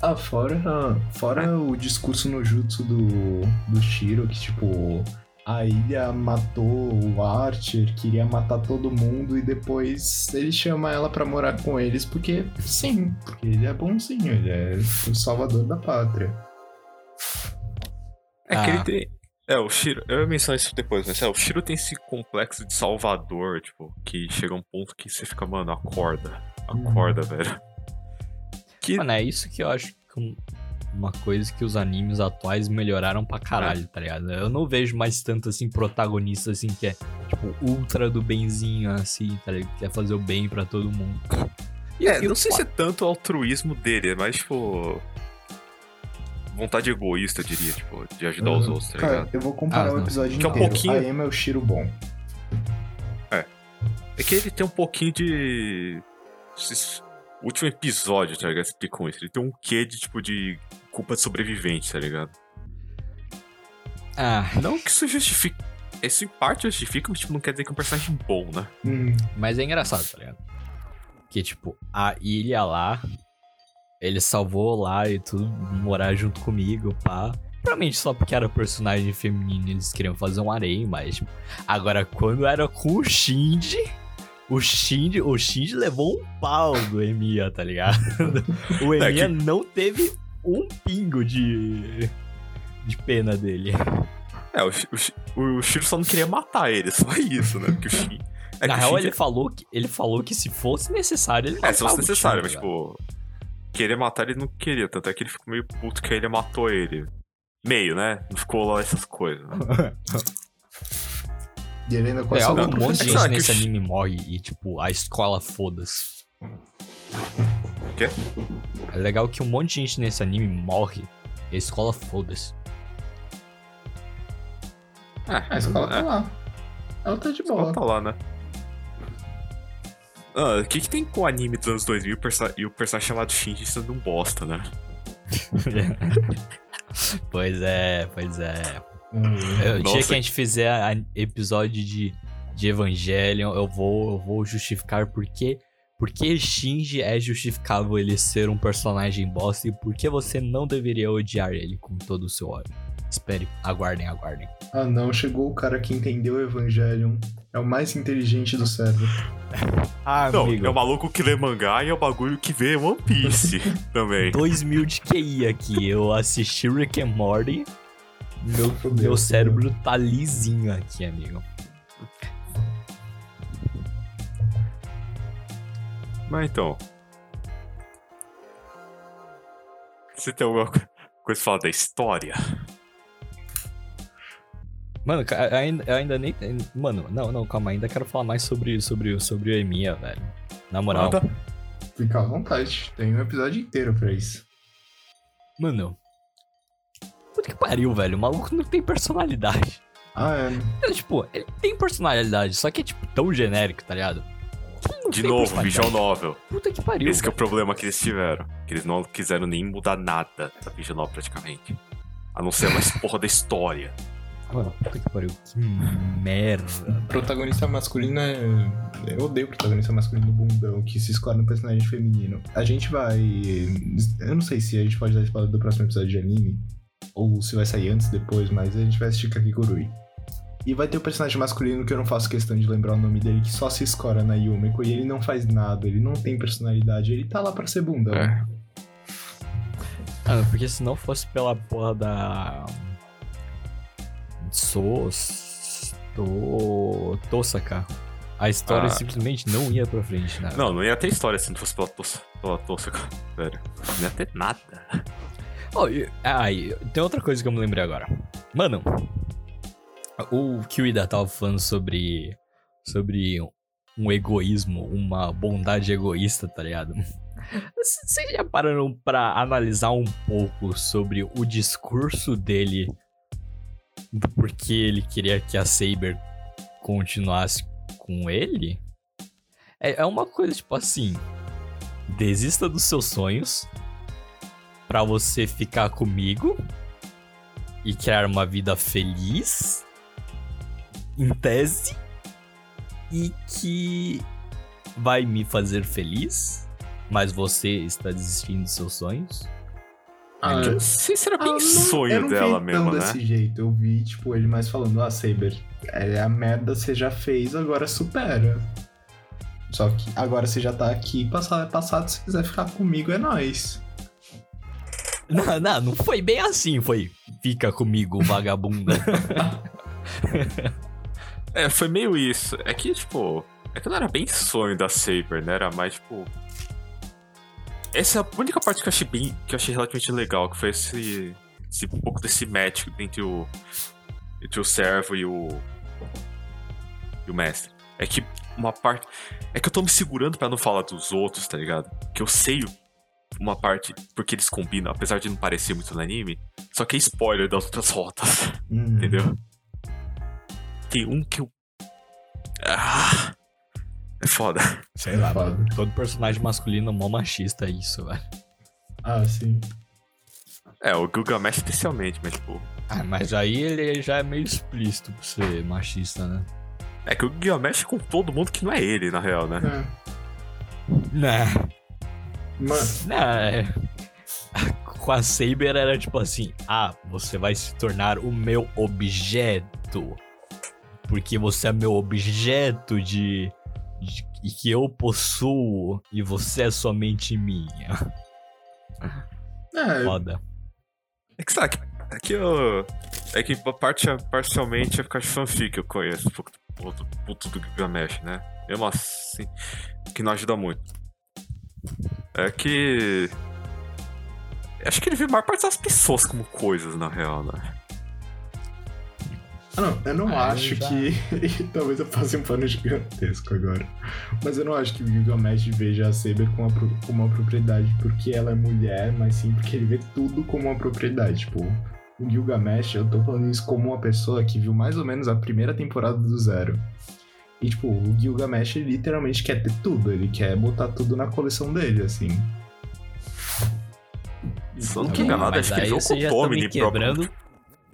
Speaker 2: Ah, fora, fora o discurso no jutsu do, do Shiro, que, tipo, a ilha matou o Archer, queria matar todo mundo e depois ele chama ela pra morar com eles porque sim, porque ele é bonzinho, ele é o salvador da pátria.
Speaker 1: É que
Speaker 3: Ah.
Speaker 1: ele tem. É, o Shiro. Eu ia mencionar isso depois, mas é, o Shiro tem esse complexo de salvador, tipo, que chega a um ponto que você fica, mano, acorda. Acorda, velho. Que.
Speaker 3: Mano, é isso que eu acho que uma coisa que os animes atuais melhoraram pra caralho, tá ligado? Eu não vejo mais tanto, assim, protagonista, assim, que é, tipo, ultra do benzinho, assim, tá ligado? Que quer fazer o bem pra todo mundo. E-
Speaker 1: É,
Speaker 3: e
Speaker 1: não sei se é tanto o altruísmo dele, é mais, tipo. Vontade egoísta, eu diria, tipo, de ajudar os
Speaker 2: Uhum.
Speaker 1: outros, tá
Speaker 2: Cara,
Speaker 1: ligado?
Speaker 2: eu vou comparar
Speaker 3: Ah,
Speaker 2: o
Speaker 3: não.
Speaker 2: episódio
Speaker 1: Que é um
Speaker 2: inteiro.
Speaker 1: pouquinho-
Speaker 2: A Emma é o Shiro bom.
Speaker 1: É que ele tem um pouquinho de. último episódio, tá ligado? Explicam isso. Ele tem um quê de, tipo, de culpa de sobrevivente, tá ligado?
Speaker 3: Ah,
Speaker 1: Não que isso justifique. Isso em parte justifica, mas tipo, não quer dizer que é um personagem bom, né?
Speaker 2: Hum,
Speaker 3: mas é engraçado, tá ligado? Que, tipo, a ilha lá, ele salvou lá e tudo, morar junto comigo, pá. Provavelmente só porque era personagem feminino eles queriam fazer um harém, mas, tipo, agora quando era com o Shinji, o Shinji, o Shinji levou um pau do Emiya, tá ligado? O
Speaker 1: É
Speaker 3: Emiya
Speaker 1: que-
Speaker 3: não teve um pingo de, de pena dele.
Speaker 1: É, o, o, o Shiro só não queria matar ele, só isso, né? Porque o Shin. É
Speaker 3: Na real,
Speaker 1: Shinji-
Speaker 3: ele falou, que, ele falou que se fosse necessário, ele
Speaker 1: É, se fosse necessário, mas
Speaker 3: Shinji,
Speaker 1: tipo. Querer matar ele não queria, tanto é que ele ficou meio puto que a ilha matou ele. Meio, né? Não ficou lá essas coisas, né?
Speaker 2: e ele ainda
Speaker 3: É
Speaker 2: quase o
Speaker 3: um monte de
Speaker 1: professor.
Speaker 3: gente
Speaker 1: É
Speaker 3: nesse anime morre e, tipo, a escola foda-se.
Speaker 1: Quê?
Speaker 3: É legal que um monte de gente nesse anime morre e a escola foda-se.
Speaker 2: A escola tá
Speaker 1: é,
Speaker 2: lá. Ela tá de
Speaker 1: a escola
Speaker 2: boa.
Speaker 1: tá lá, né? Ah, o que, que tem com o anime dos anos 2000 e o perso- o personagem chamado Shinji sendo um bosta, né?
Speaker 3: pois é, pois é.
Speaker 2: Hum,
Speaker 3: o dia
Speaker 1: Nossa.
Speaker 3: que a gente fizer a- episódio de, de Evangelion, eu vou, eu vou justificar por que, por que Shinji é justificável ele ser um personagem bosta e por que você não deveria odiar ele com todo o seu ódio. Espere, aguardem, aguardem.
Speaker 2: Ah não, chegou o cara que entendeu o Evangelion. É o mais inteligente do server.
Speaker 3: Ah,
Speaker 1: Não,
Speaker 3: amigo.
Speaker 1: é o maluco que lê mangá e é o bagulho que vê One Piece também.
Speaker 3: 2 mil de QI aqui. Eu assisti Rick and Morty. Meu, meu cérebro tá lisinho aqui, amigo.
Speaker 1: Mas então. Você tem alguma co- coisa pra falar da história?
Speaker 3: Mano, ainda, ainda nem. Mano, não, não, calma, ainda quero falar mais sobre, sobre, sobre o Emiya, velho. Na moral.
Speaker 1: Manda.
Speaker 2: Fica à vontade. Tem um episódio inteiro pra isso.
Speaker 3: Mano. Puta que pariu, velho. O maluco não tem personalidade.
Speaker 2: Ah, é.
Speaker 3: Ele, tipo, ele tem personalidade, só que é, tipo, tão genérico, tá ligado?
Speaker 1: De novo. Visual Novel.
Speaker 3: Puta que pariu.
Speaker 1: Esse que é o problema que eles tiveram. Que eles não quiseram nem mudar nada da Visual Novel praticamente. A não ser mais porra da história.
Speaker 3: Mano, puta que pariu. Que merda.
Speaker 2: Protagonista masculino é. Eu odeio protagonista masculino bundão que se escolhe no personagem feminino. A gente vai. Eu não sei se a gente pode dar spoiler do próximo episódio de anime. Ou se vai sair antes, depois, mas a gente vai assistir Kakigurui. E vai ter o personagem masculino que eu não faço questão de lembrar o nome dele, que só se escora na Yumiko e ele não faz nada, ele não tem personalidade, ele tá lá pra ser bundão.
Speaker 1: É.
Speaker 3: Mano, porque se não fosse pela porra da. Sos. To... Tosaka. A história
Speaker 1: Ah.
Speaker 3: simplesmente não ia pra frente, né?
Speaker 1: Não, não ia ter história se não fosse pela Tossa, pela Tossa, velho. Não ia ter nada.
Speaker 3: Oh, e- ah, e tem outra coisa que eu me lembrei agora. Mano, o Kiwida tava falando sobre. Sobre um egoísmo, uma bondade egoísta, tá ligado? Vocês já pararam pra analisar um pouco sobre o discurso dele do porquê ele queria que a Saber continuasse com ele? É, é uma coisa tipo assim: desista dos seus sonhos pra você ficar comigo e criar uma vida feliz, em tese, e que vai me fazer feliz, mas você está desistindo dos seus sonhos.
Speaker 2: Ah,
Speaker 1: Eu não sei se era bem
Speaker 2: Ah, não-
Speaker 1: sonho
Speaker 2: eu não
Speaker 1: dela
Speaker 2: vi
Speaker 1: mesmo, né?
Speaker 2: desse jeito. Eu vi, tipo, ele mais falando, ah, Saber, é a merda você já fez, agora supera. Só que agora você já tá aqui, passado é passado, se quiser ficar comigo é nóis.
Speaker 3: Não, não, não foi bem assim, foi. Fica comigo, vagabunda.
Speaker 1: É, foi meio isso. É que, tipo. É que não era bem sonho da Saber, né? Era mais, tipo. Essa é a única parte que eu achei bem. que eu achei relativamente legal, que foi esse. esse um pouco desse match entre o. Entre o servo e o. E o mestre. É que uma parte. É que eu tô me segurando pra não falar dos outros, tá ligado? Que eu sei uma parte porque eles combinam, apesar de não parecer muito no anime. Só que é spoiler das outras rotas.
Speaker 2: Hum.
Speaker 1: Entendeu? Tem um que eu. Ah! É foda.
Speaker 3: Sei lá,
Speaker 2: Foda.
Speaker 3: mano. Todo personagem masculino é mó machista isso, velho.
Speaker 2: Ah, sim.
Speaker 1: É, o Gilgamesh especialmente, mas tipo.
Speaker 3: Ah, mas aí ele já é meio explícito pra ser machista, né?
Speaker 1: É que o Gilgamesh com todo mundo que não é ele, na real, né?
Speaker 2: É.
Speaker 3: Não,
Speaker 2: Mano,
Speaker 3: não, é... Com a Saber era tipo assim, ah, você vai se tornar o meu objeto. Porque você é meu objeto de... de- E que eu possuo. E você é somente minha.
Speaker 2: é,
Speaker 3: Foda.
Speaker 1: É que sabe, é que eu. É que parte, parcialmente é por causa de fanfic que eu conheço, um pouco do, do puto do Gilgamesh, né? Mesmo assim, que não ajuda muito. É que. Acho que ele vê a maior parte das pessoas como coisas, na real, né?
Speaker 2: Ah, não, eu não
Speaker 3: Ah,
Speaker 2: acho
Speaker 3: já-
Speaker 2: que. Talvez eu passe um pano gigantesco agora. Mas eu não acho que o Gilgamesh veja a Saber como uma, como uma propriedade porque ela é mulher, mas sim porque ele vê tudo como uma propriedade. Tipo, o Gilgamesh, eu tô falando isso como uma pessoa que viu mais ou menos a primeira temporada do Zero. E, tipo, o Gilgamesh ele literalmente quer ter tudo, ele quer botar tudo na coleção dele, assim.
Speaker 1: Eu não
Speaker 2: O
Speaker 1: tô
Speaker 2: que-
Speaker 1: enganado,
Speaker 3: Mas
Speaker 1: acho que ele com o Tommy próprio.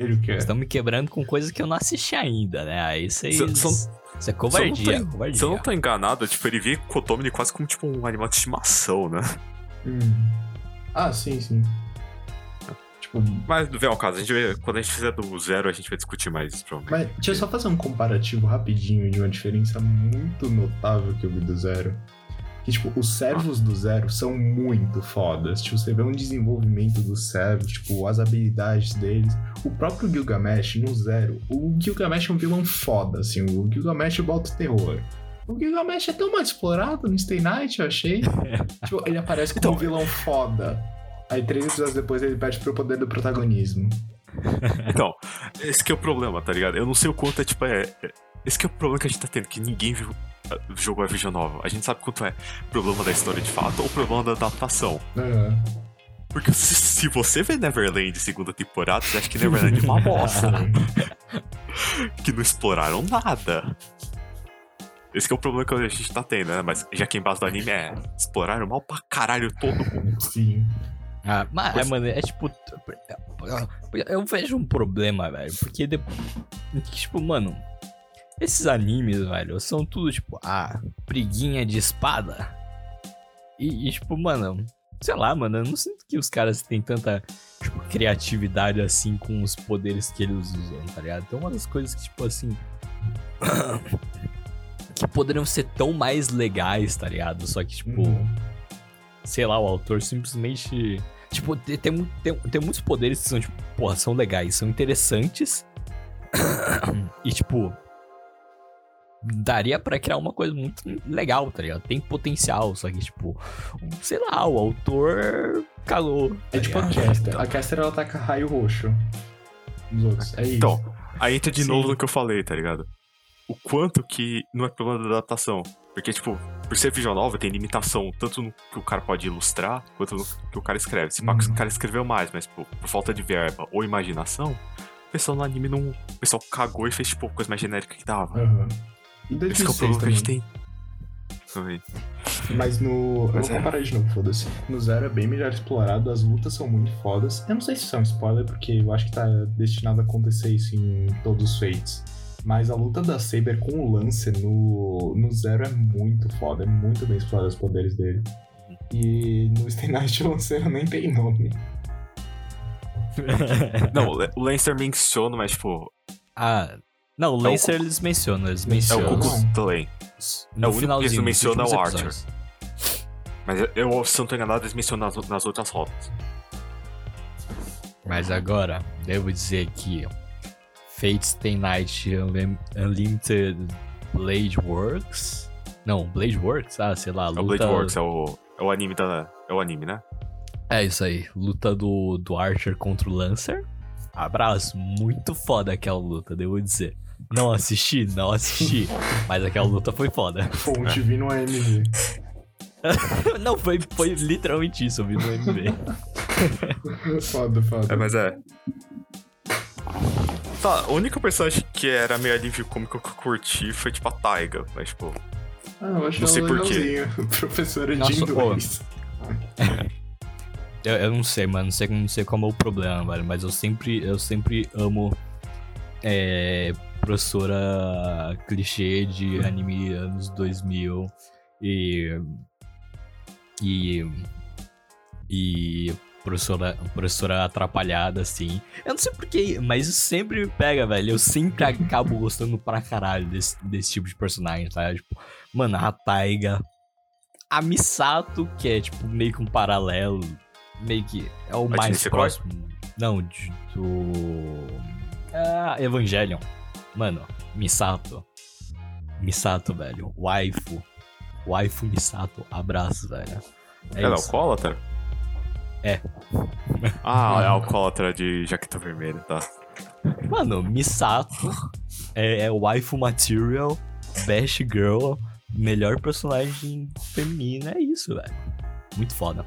Speaker 2: Ele quer.
Speaker 3: Vocês estão me quebrando com coisas que eu não assisti ainda, né? Aí vocês.
Speaker 1: Se- são-
Speaker 3: Isso é covardia,
Speaker 1: Se eu
Speaker 3: covardia.
Speaker 1: Se eu não tô enganado, tipo, ele vê Kotomini quase como tipo um animal de estimação, né?
Speaker 2: Hum. Ah, sim, sim. Tipo,
Speaker 1: Mas vem ao caso, a gente vê, quando a gente fizer do zero, a gente vai discutir mais isso, provavelmente.
Speaker 2: Mas deixa eu só fazer um comparativo rapidinho de uma diferença muito notável que eu vi do Zero. Que, tipo, os servos do Zero são muito fodas. Tipo, você vê um desenvolvimento dos servos, tipo, as habilidades deles. O próprio Gilgamesh, no Zero, o Gilgamesh é um vilão foda, assim. O Gilgamesh bota o terror. O Gilgamesh é tão mal explorado no Stay Night, eu achei. tipo, ele aparece como
Speaker 1: Então-
Speaker 2: um vilão foda. Aí, três episódios depois, ele perde pro poder do protagonismo.
Speaker 1: Então, esse que é o problema, tá ligado? Eu não sei o quanto é, tipo, é. É- Esse que é o problema que a gente tá tendo, que ninguém viu, ah, jogou a Vision Nova. A gente sabe quanto é problema da história de fato ou problema da adaptação.
Speaker 2: Aham.
Speaker 1: Porque se, se você vê Neverland segunda temporada, você acha que Neverland é uma bosta. que não exploraram nada. Esse que é o problema que a gente tá tendo, né? Mas já que em base do anime é exploraram mal pra caralho todo mundo.
Speaker 2: Sim.
Speaker 3: Ah, mas,
Speaker 1: Pois-
Speaker 3: mano, é tipo. Eu vejo um problema, velho. Porque, de- tipo, mano. Esses animes, velho, são tudo tipo, ah, briguinha de espada. E, e, tipo, mano, sei lá, mano, eu não sinto que os caras têm tanta, tipo, criatividade assim com os poderes que eles usam, tá ligado? Tem umas coisas que, tipo, assim. que poderiam ser tão mais legais, tá ligado? Só que, tipo
Speaker 2: Uhum.
Speaker 3: sei lá, o autor simplesmente. Tipo, tem, tem, tem muitos poderes que são, tipo, porra, são legais, são interessantes. e, tipo. Daria pra criar uma coisa muito legal, tá ligado? Tem potencial, só que, tipo, sei lá, o autor cagou.
Speaker 2: É
Speaker 3: tá
Speaker 2: tipo a? Caster. A Caster ela taca raio roxo nos outros. É isso.
Speaker 1: Então, aí entra de
Speaker 3: Sim.
Speaker 1: novo no que eu falei, tá ligado? O quanto que não é problema da adaptação. Porque, tipo, por ser Vision Nova, tem limitação tanto no que o cara pode ilustrar, quanto no que o cara escreve. Se
Speaker 2: Uhum.
Speaker 1: o cara escreveu mais, mas, pô, por falta de verba ou imaginação, o pessoal no anime não. O pessoal cagou e fez, tipo, coisa mais genérica que dava.
Speaker 2: Aham. Em
Speaker 1: Esse que é o
Speaker 2: 2006
Speaker 1: problema que a gente
Speaker 2: também.
Speaker 1: tem. Também.
Speaker 2: Mas no. Eu
Speaker 1: Mas
Speaker 2: vou
Speaker 1: é.
Speaker 2: comparar de novo, foda-se. No Zero é bem melhor explorado, as lutas são muito fodas. Eu não sei se isso é um spoiler, porque eu acho que tá destinado a acontecer isso em todos os Fates. Mas a luta da Saber com o Lancer no, no Zero é muito foda, é muito bem explorado os poderes dele. E no Stay Night o Lancer nem tem nome.
Speaker 1: Não, o Lancer menciona, mas, tipo,
Speaker 3: ah, não, o
Speaker 1: É o
Speaker 3: Lancer eles mencionam, eles
Speaker 1: é o
Speaker 3: mencionam.
Speaker 1: Também.
Speaker 3: no
Speaker 1: é o único que eles mencionam é o Archer.
Speaker 3: episódios.
Speaker 1: Mas eu- se eu não tô enganado, eles mencionam nas, nas outras rotas.
Speaker 3: Mas agora, devo dizer que Fate Stay Night Unlim- Unlimited Blade Works. Não, Blade Works? Ah, sei lá,
Speaker 1: É
Speaker 3: luta.
Speaker 1: o Blade Works, é o, é o anime da. É o anime, né?
Speaker 3: É isso aí, luta do, do Archer contra o Lancer. Abraço, muito foda aquela luta, devo dizer. Não assisti, não assisti, mas aquela luta foi foda.
Speaker 2: Fonte vi no AMV.
Speaker 3: Não, foi, foi literalmente isso, eu vi no MV.
Speaker 2: Foda, foda.
Speaker 1: É, mas é. Tá, o único personagem que era meio alívio cômico que eu curti foi tipo a Taiga, mas tipo.
Speaker 2: Ah, eu acho
Speaker 1: Não sei
Speaker 2: ela
Speaker 1: por quê.
Speaker 2: legalzinha. Professora de
Speaker 3: Nossa, ô.
Speaker 2: inglês.
Speaker 3: Eu, eu não sei, mano, não sei, não sei como é o problema, velho, mas eu sempre, eu sempre amo é, professora clichê de anime anos 2000 e. E. E. Professora, professora atrapalhada, assim. Eu não sei porquê, mas isso sempre me pega, velho. Eu sempre acabo gostando pra caralho desse, desse tipo de personagem, tá? Tipo, mano, a Taiga. A Misato, que é, tipo, meio que um paralelo. Meio que é o mais próximo. Não, de- do. Ah, Evangelion. Mano, Misato. Misato, velho. Waifu. Waifu Misato. Abraço, velho. É
Speaker 1: ela é alcoólatra?
Speaker 3: É.
Speaker 1: Ah, é alcoólatra de jaqueta vermelha, tá.
Speaker 3: Mano, Misato é, é waifu material, best girl, melhor personagem feminina, é isso, velho. Muito foda.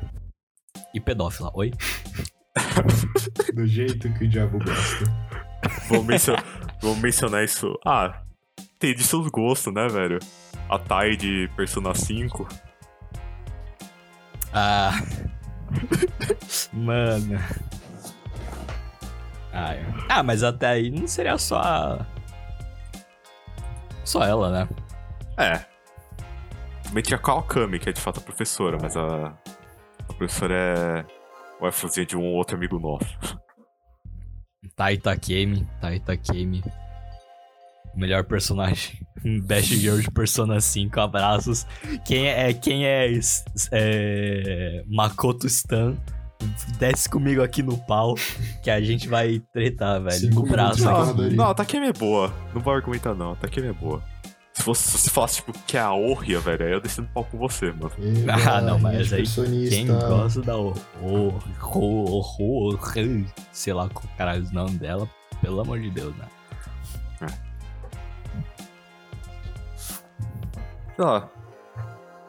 Speaker 3: E pedófila, oi?
Speaker 2: Do jeito que o diabo gosta.
Speaker 1: Vou, mencio- vou mencionar isso. Ah, tem de seus gostos, né, velho? A Tai de Persona 5.
Speaker 3: Ah. Mano. Ah, é. ah, mas até aí não seria só a... Só ela, né?
Speaker 1: É. Também tinha a Kawakami, que é de fato a professora, mas a. A professora é. Waifuzinha de um outro amigo nosso.
Speaker 3: Taita Kemi, Taita Kemi. Melhor personagem. Best Girl de Persona 5, abraços. Quem é, quem é, é Makoto Stan, desce comigo aqui no pau, que a gente vai tretar, velho.
Speaker 2: Cinco
Speaker 3: no braço.
Speaker 1: Não, a Takemi é boa. Não vou argumentar, não. A Takemi é boa. Se, fosse, se você falasse, tipo, que é a Orria, velho, aí eu desci no pau com você, mano.
Speaker 3: Ah, não, mas aí. Quem gosta da o, o, o, o, o, sei lá qual caralho o nome dela, pelo amor de Deus, né?
Speaker 1: Sei lá.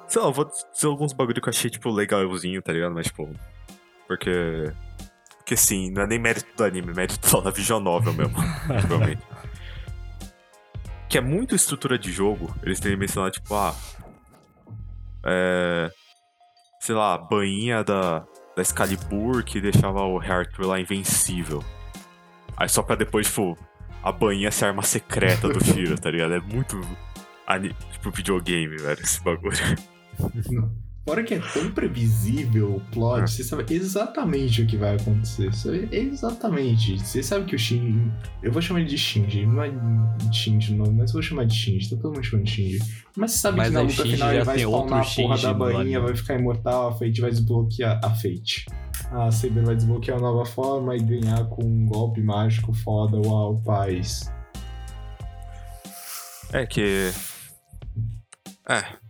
Speaker 1: Sei lá, eu vou dizer alguns bagulho que eu achei, tipo, legalzinho, tá ligado? Mas, tipo. Porque. Porque sim, não é nem mérito do anime, é mérito só da Vision Novel mesmo. provavelmente. Que é muito estrutura de jogo. Eles têm mencionado, tipo, ah. É. Sei lá, a bainha da, da Excalibur que deixava o Arthur lá invencível. Aí só pra depois, tipo, a bainha ser a arma secreta do Shiro, tá ligado? É muito. Tipo, videogame, velho, esse bagulho.
Speaker 2: Fora que é tão previsível o plot,
Speaker 1: É.
Speaker 2: você sabe exatamente o que vai acontecer. Sabe exatamente. Você sabe que o Shinji. Eu vou chamar ele de Shinji. Não é Shinji o nome, mas eu vou chamar de Shinji. Tá todo mundo chamando de Shinji. Mas você sabe
Speaker 3: Mas
Speaker 2: que na luta
Speaker 3: Shinji
Speaker 2: final ele vai spawnar a porra da bainha, vai ficar imortal, a Fate vai desbloquear a Fate. A Saber vai desbloquear a nova forma e ganhar com um golpe mágico foda. Uau, paz.
Speaker 1: É que. É.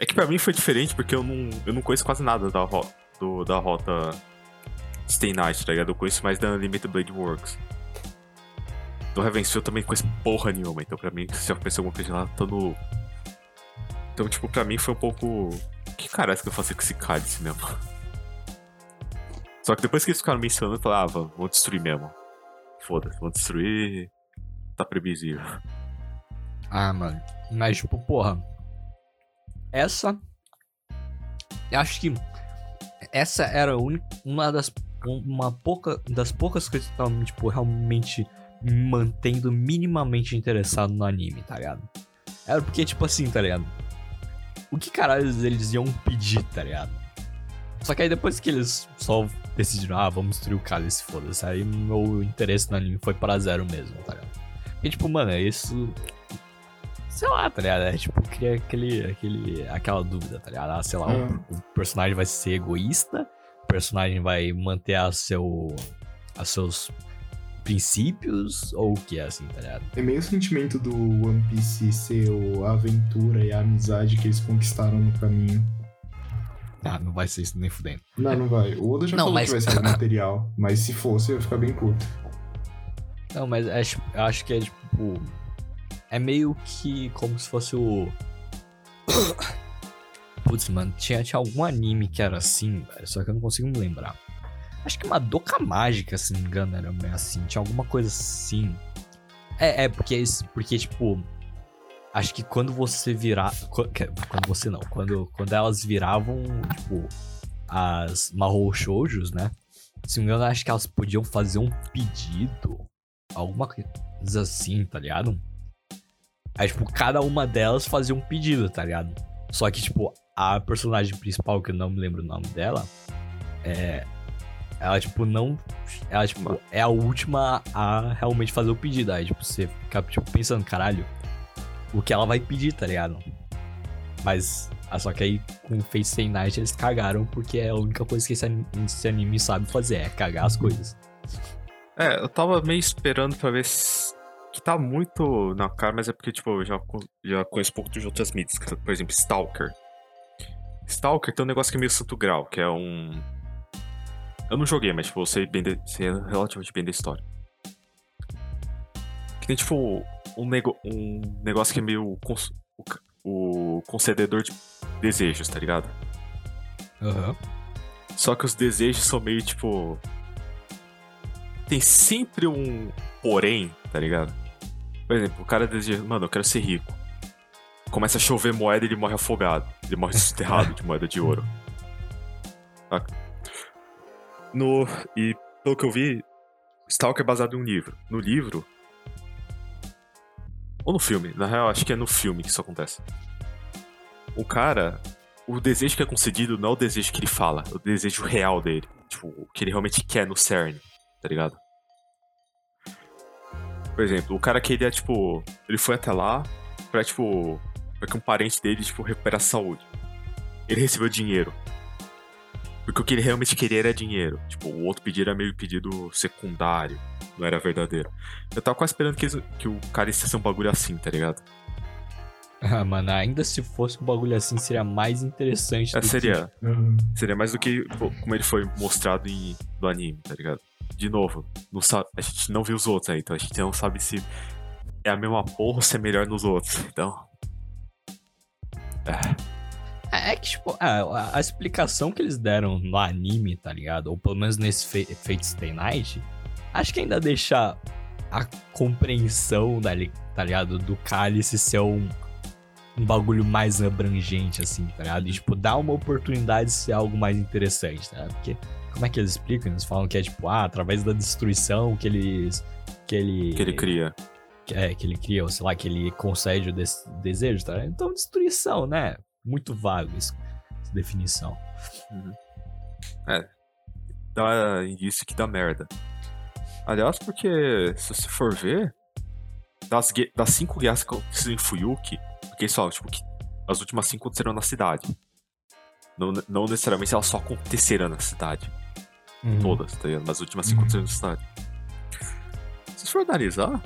Speaker 1: É que pra mim foi diferente porque eu não, eu não conheço quase nada da, ro do, da rota Stay Night, tá ligado? Eu conheço mais da Unlimited Blade Works. Do eu também conheço porra nenhuma, então pra mim, se eu pensei alguma coisa lá, tô no. Então, tipo, pra mim foi um pouco. Que caralho que eu fazer com esse cálice mesmo? Só que depois que eles ficaram mencionando, eu falei, ah, vamos vamos destruir mesmo. Foda-se, vamos destruir. Tá previsível.
Speaker 3: Ah, mano. Mas, tipo, porra. Essa. Acho que. Essa era uma das. Uma pouca, das poucas coisas que estavam, tipo, realmente me mantendo minimamente interessado no anime, tá ligado? Era porque, tipo assim, tá ligado? O que caralho eles iam pedir, tá ligado? Só que aí depois que eles só decidiram, ah, vamos destruir o cálice, foda-se. Aí meu interesse no anime foi para zero mesmo, tá ligado? E tipo, mano, é isso. Sei lá, tá ligado? É tipo, cria aquele, aquele, aquela dúvida, tá ligado? Ah, sei lá,
Speaker 2: Hum.
Speaker 3: o, o personagem vai ser egoísta, o personagem vai manter a seu, a seus princípios, ou o que é assim, tá ligado?
Speaker 2: É meio o sentimento do One Piece ser a aventura e a amizade que eles conquistaram no caminho.
Speaker 3: Ah, não vai ser isso nem fudendo.
Speaker 2: Não, não vai. O Oda já
Speaker 3: Não,
Speaker 2: falou
Speaker 3: mas-
Speaker 2: que vai ser material, mas se fosse, eu ia ficar bem puto.
Speaker 3: Não, mas acho, eu acho que é tipo. É meio que como se fosse o. Putz, mano, tinha, tinha algum anime que era assim, velho, só que eu não consigo me lembrar. Acho que uma Doca Mágica, se não me engano, era meio assim. Tinha alguma coisa assim. É, é, porque, isso- porque tipo. Acho que quando você virar. Quando você não, quando, quando elas viravam, tipo, as Mahou Shoujos, né? Se não me engano, acho que elas podiam fazer um pedido. Alguma coisa assim, tá ligado? Aí, tipo, cada uma delas fazia um pedido, tá ligado? Só que, tipo, a personagem principal, que eu não me lembro o nome dela, é. Ela, tipo, não. Ela, tipo, é a última a realmente fazer o pedido. Aí, tipo, você fica, tipo, pensando, caralho, o que ela vai pedir, tá ligado? Mas. Ah, só que aí, com Fate Stay Night, eles cagaram, porque é a única coisa que esse anime, esse anime sabe fazer, é cagar as coisas.
Speaker 1: É, eu tava meio esperando pra ver se. Que tá muito na cara, mas é porque, tipo, eu já, já conheço um pouco de outras mídias. que, Por exemplo, Stalker. Stalker tem um negócio que é meio Santo Grau, que é um. Eu não joguei, mas, tipo, sei, bem de... sei relativamente bem da história. Que tem, tipo, um, nego... um negócio que é meio. cons- O... o concededor de desejos, tá ligado?
Speaker 3: Aham.
Speaker 1: Só que os desejos são meio tipo. Tem sempre um porém, tá ligado? Por exemplo, o cara deseja, mano, eu quero ser rico. Começa a chover moeda e ele morre afogado. Ele morre soterrado de moeda de ouro. No. E pelo que eu vi, Stalker é baseado em um livro. No livro. Ou no filme, na real, acho que é no filme que isso acontece. O cara, o desejo que é concedido não é o desejo que ele fala, é o desejo real dele. Tipo, o que ele realmente quer no CERN, tá ligado? Por exemplo, o cara queria, tipo, ele foi até lá pra, tipo, pra que um parente dele, tipo, recuperasse a saúde. Ele recebeu dinheiro. Porque o que ele realmente queria era dinheiro. Tipo, o outro pedido era meio pedido secundário, não era verdadeiro. Eu tava quase esperando que, eles- que o cara ia ser um bagulho assim, tá ligado?
Speaker 3: Ah, mano, ainda se fosse um bagulho assim, seria mais interessante.
Speaker 1: É,
Speaker 3: do que-
Speaker 1: seria.
Speaker 2: Uhum.
Speaker 1: Seria mais do que pô, como ele foi mostrado em, no anime, tá ligado? De novo, não sa- a gente não viu os outros aí, então a gente não sabe se é a mesma porra ou se é melhor nos outros. Então.
Speaker 3: É, é que, tipo, a, a- a explicação que eles deram no anime, tá ligado? Ou pelo menos nesse Fa- Fate Stay Night, acho que ainda deixa a compreensão, dali, tá ligado? Do cálice ser um, um bagulho mais abrangente, assim, tá ligado? E, tipo, dá uma oportunidade de ser algo mais interessante, tá ligado? Porque, como é que eles explicam? Eles falam que é, tipo, ah, através da destruição que eles... Que ele,
Speaker 1: Que ele cria.
Speaker 3: que, é, que ele cria, ou sei lá, que ele concede o des- desejo, tá? Então, destruição, né? Muito vago isso, essa definição.
Speaker 1: Dá indício que dá merda. Aliás, porque se você for ver, das, das cinco guerras que aconteceram em Fuyuki, porque só, tipo, que as últimas cinco aconteceram na cidade. Não, não necessariamente elas só aconteceram na cidade. Todas, tá ligado? Mas as últimas cinco
Speaker 2: Uhum.
Speaker 1: na cidade. Se for analisar,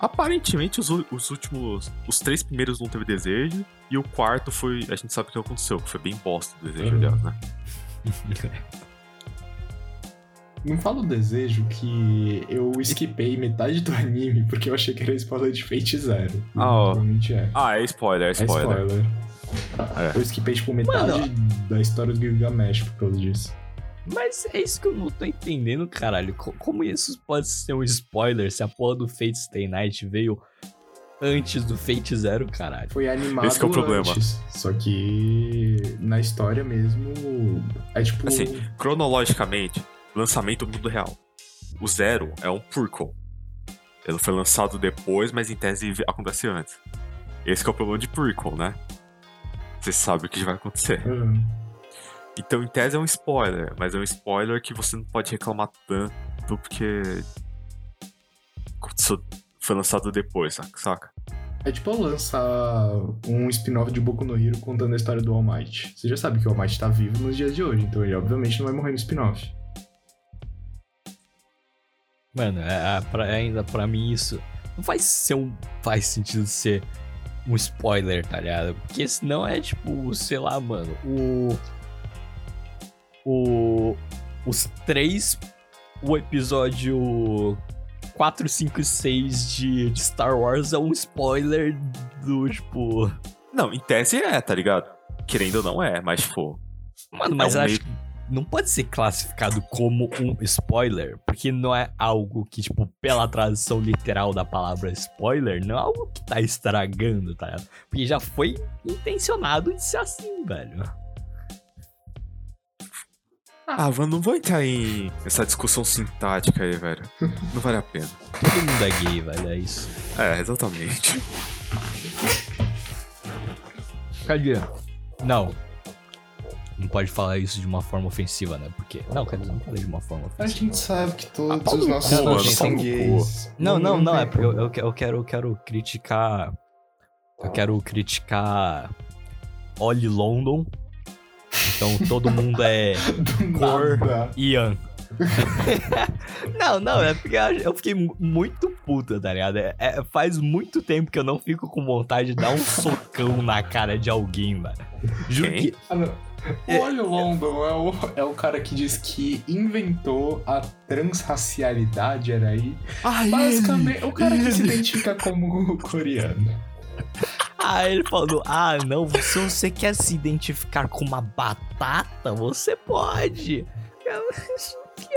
Speaker 1: aparentemente os, os últimos. Os três primeiros não teve desejo. E o quarto foi. A gente sabe o que aconteceu, que foi bem bosta o desejo,
Speaker 2: Uhum.
Speaker 1: aliás, né?
Speaker 2: Não fala o desejo que eu esquipei metade do anime porque eu achei que era spoiler de Fate Zero.
Speaker 1: Ah, ó.
Speaker 2: É.
Speaker 1: Ah, é spoiler, é
Speaker 2: É
Speaker 1: spoiler.
Speaker 2: spoiler.
Speaker 1: É.
Speaker 2: Eu esquipei, tipo, metade
Speaker 3: Mano.
Speaker 2: da história do Gilgamesh por causa disso.
Speaker 3: Mas é isso que eu não tô entendendo, caralho. Co- Como isso pode ser um spoiler se a porra do Fate Stay Night veio antes do Fate Zero, caralho?
Speaker 2: Foi animado
Speaker 1: Esse que é o problema.
Speaker 2: antes, Só que na história mesmo, é tipo...
Speaker 1: Assim, Cronologicamente, lançamento do mundo real. O Zero é um prequel. Ele foi lançado depois, mas em tese acontece antes. Esse que é o problema de prequel, né? Você sabe o que vai acontecer.
Speaker 2: Uhum.
Speaker 1: Então, em tese, é um spoiler, mas é um spoiler que você não pode reclamar tanto porque. Foi lançado depois, saca? saca?
Speaker 2: É tipo lançar um spin-off de Boku no Hero contando a história do All Might. Você já sabe que o All Might tá vivo nos dias de hoje, então ele obviamente não vai morrer no spin-off.
Speaker 3: Mano, é, é, pra- ainda pra mim isso não faz ser um. faz sentido ser um spoiler, tá ligado? Porque senão é tipo, sei lá, mano, o. O. Os três. O episódio 4, 5 e 6 de, de Star Wars é um spoiler do tipo.
Speaker 1: Não, em tese é, tá ligado? Querendo ou não é, mas, tipo.
Speaker 3: Mano, mas
Speaker 1: É um
Speaker 3: acho que não pode ser classificado como um spoiler, porque não é algo que, tipo, pela tradução literal da palavra spoiler, não é algo que tá estragando, tá? ligado? Porque já foi intencionado de ser assim, velho.
Speaker 1: Ah, mano, não vou entrar em essa discussão sintática aí, velho. Não vale a pena.
Speaker 3: Todo mundo é gay, velho, é isso.
Speaker 1: É, exatamente.
Speaker 3: Cadê? Não. Não pode falar isso de uma forma ofensiva, né? Porque. Não, quer dizer, não falei de uma forma
Speaker 2: A
Speaker 3: ofensiva.
Speaker 2: gente sabe que todos
Speaker 1: Ah,
Speaker 2: os
Speaker 1: no
Speaker 2: nossos ouvintes
Speaker 1: pau
Speaker 2: são gays.
Speaker 3: Não, não, não, é porque eu, eu quero, eu quero criticar. Eu quero criticar Oli London. Então todo mundo é cor. Ian. não, não, é porque eu fiquei mu- muito puta, tá ligado? É- é- faz muito tempo que eu não fico com vontade de dar um socão na cara de alguém, velho. Juro que.
Speaker 2: Ah. Olha o London, é o, é o cara que diz que inventou a transracialidade, era aí.
Speaker 1: Ai,
Speaker 2: Basicamente, o cara que se
Speaker 1: ele.
Speaker 2: identifica como coreano.
Speaker 3: Ah, ele falou: Ah, não, se você quer se identificar com uma batata, você pode.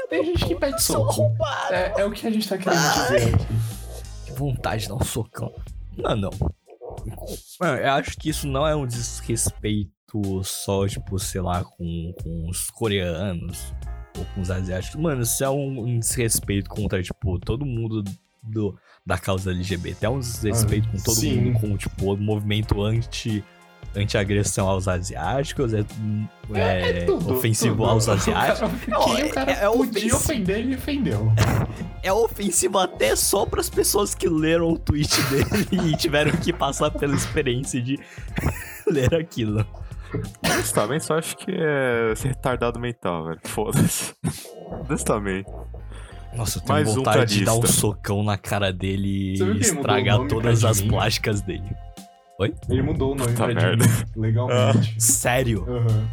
Speaker 2: Tem gente que pede soco. É, é o que a gente tá querendo dizer aqui.
Speaker 3: Que vontade de dar um socão. Não, não. Mano, eu acho que isso não é um desrespeito só, tipo, sei lá, com, com os coreanos ou com os asiáticos. Mano, isso é um, um desrespeito contra, tipo, todo mundo do, da causa LGBT. É um desrespeito com todo
Speaker 2: sim.
Speaker 3: mundo, com, tipo, o movimento anti. Anti-agressão aos asiáticos, é, é
Speaker 2: tudo,
Speaker 3: ofensivo
Speaker 2: tudo.
Speaker 3: aos
Speaker 2: O
Speaker 3: asiáticos.
Speaker 2: cara-
Speaker 3: Não,
Speaker 2: Quem o cara
Speaker 3: é- é ofensivo.
Speaker 2: ofender, ele ofendeu.
Speaker 3: é ofensivo até só pras pessoas que leram o tweet dele e tiveram que passar pela experiência de ler aquilo.
Speaker 1: Honestamente, só acho que é ser retardado mental, velho. Foda-se. Honestamente.
Speaker 3: Nossa, eu tenho
Speaker 1: Mais um
Speaker 3: vontade de dar um socão na cara dele e estragar todas as plásticas dele.
Speaker 2: Ele mudou o nome
Speaker 1: Puta
Speaker 2: pra
Speaker 1: merda.
Speaker 2: Legalmente.
Speaker 3: Sério?
Speaker 2: Aham.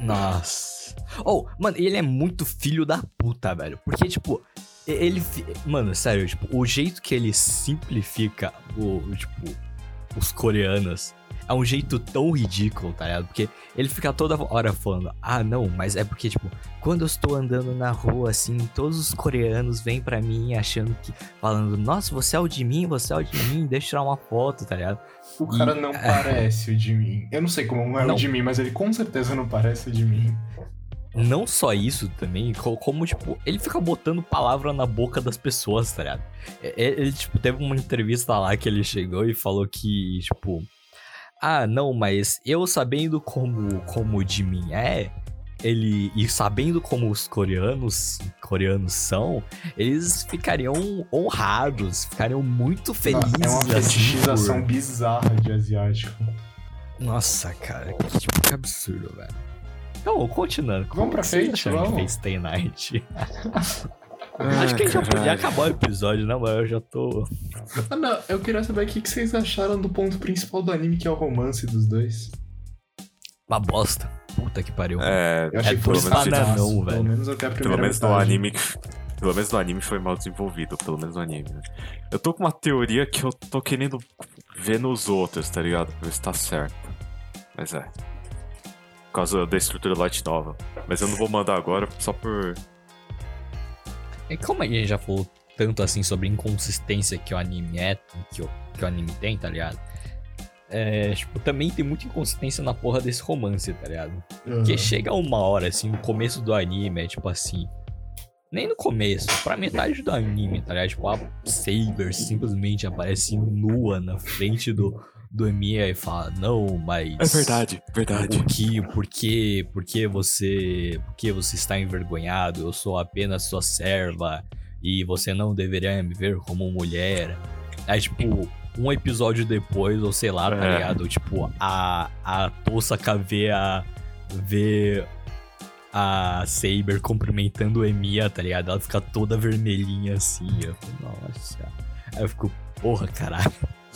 Speaker 3: Nossa. Oh, mano, ele é muito filho da puta, velho. Porque, tipo, ele. Mano, sério, tipo, o jeito que ele simplifica o, o, tipo, os coreanos é um jeito tão ridículo, tá ligado? Porque ele fica toda hora falando, ah, não, mas é porque, tipo, quando eu estou andando na rua, assim, todos os coreanos vêm pra mim achando que. falando, nossa, você é o de mim, você é o de mim, deixa eu tirar uma foto, tá ligado?
Speaker 2: O cara
Speaker 3: E-
Speaker 2: não parece o de mim. Eu não sei como é
Speaker 3: Não.
Speaker 2: o de mim, mas ele com certeza não parece o de mim.
Speaker 3: Não só isso também, co- como, tipo, ele fica botando palavra na boca das pessoas, tá ligado? Ele, tipo, teve uma entrevista lá que ele chegou e falou que, tipo, ah, não, mas eu sabendo como, como o de mim é, ele, e sabendo como os coreanos, coreanos são, eles ficariam honrados, ficariam muito felizes.
Speaker 2: é uma
Speaker 3: assim,
Speaker 2: fetichização
Speaker 3: por-
Speaker 2: bizarra de asiático.
Speaker 3: Nossa, cara, que, tipo, que absurdo, velho. Então, continuando. como
Speaker 2: pra frente, vamos.
Speaker 3: Stay Night? Acho que a gente já podia acabar o episódio, não, mas eu já tô.
Speaker 2: Ah, não, eu queria saber o que vocês acharam do ponto principal do anime, que é o romance dos dois.
Speaker 3: Uma bosta. Puta que pariu.
Speaker 1: É,
Speaker 2: Eu achei
Speaker 3: É
Speaker 2: que foi
Speaker 3: dois
Speaker 2: espartaço,
Speaker 3: bananão,
Speaker 2: Pelo
Speaker 3: velho.
Speaker 2: menos até a primeira
Speaker 1: pelo menos no anime. Pelo menos no anime foi mal desenvolvido, pelo menos no anime. né? Eu tô com uma teoria que eu tô querendo ver nos outros, tá ligado? Pra ver se tá certo. Mas é. Por causa da estrutura light nova. Mas eu não vou mandar agora só por.
Speaker 3: E como a gente já falou tanto assim sobre inconsistência que o anime é, que o, que o anime tem, tá ligado? É, tipo, também tem muita inconsistência na porra desse romance, tá ligado? Porque
Speaker 2: Aham.
Speaker 3: chega uma hora, assim, no começo do anime, é tipo assim. Nem no começo, pra metade do anime, tá ligado? Tipo, a Saber simplesmente aparece nua na frente do, do Emiya e fala, não, mas.
Speaker 1: É verdade, verdade.
Speaker 3: O que, por que, por que você, por que você está envergonhado? Eu sou apenas sua serva e você não deveria me ver como mulher. Aí, tipo, um episódio depois, ou sei lá, tá
Speaker 1: É.
Speaker 3: ligado? Tipo, a, a Tosaka vê a. vê a Saber cumprimentando o Emiya, tá ligado? Ela fica toda vermelhinha assim. Eu fico, nossa. Aí eu fico, porra, caralho.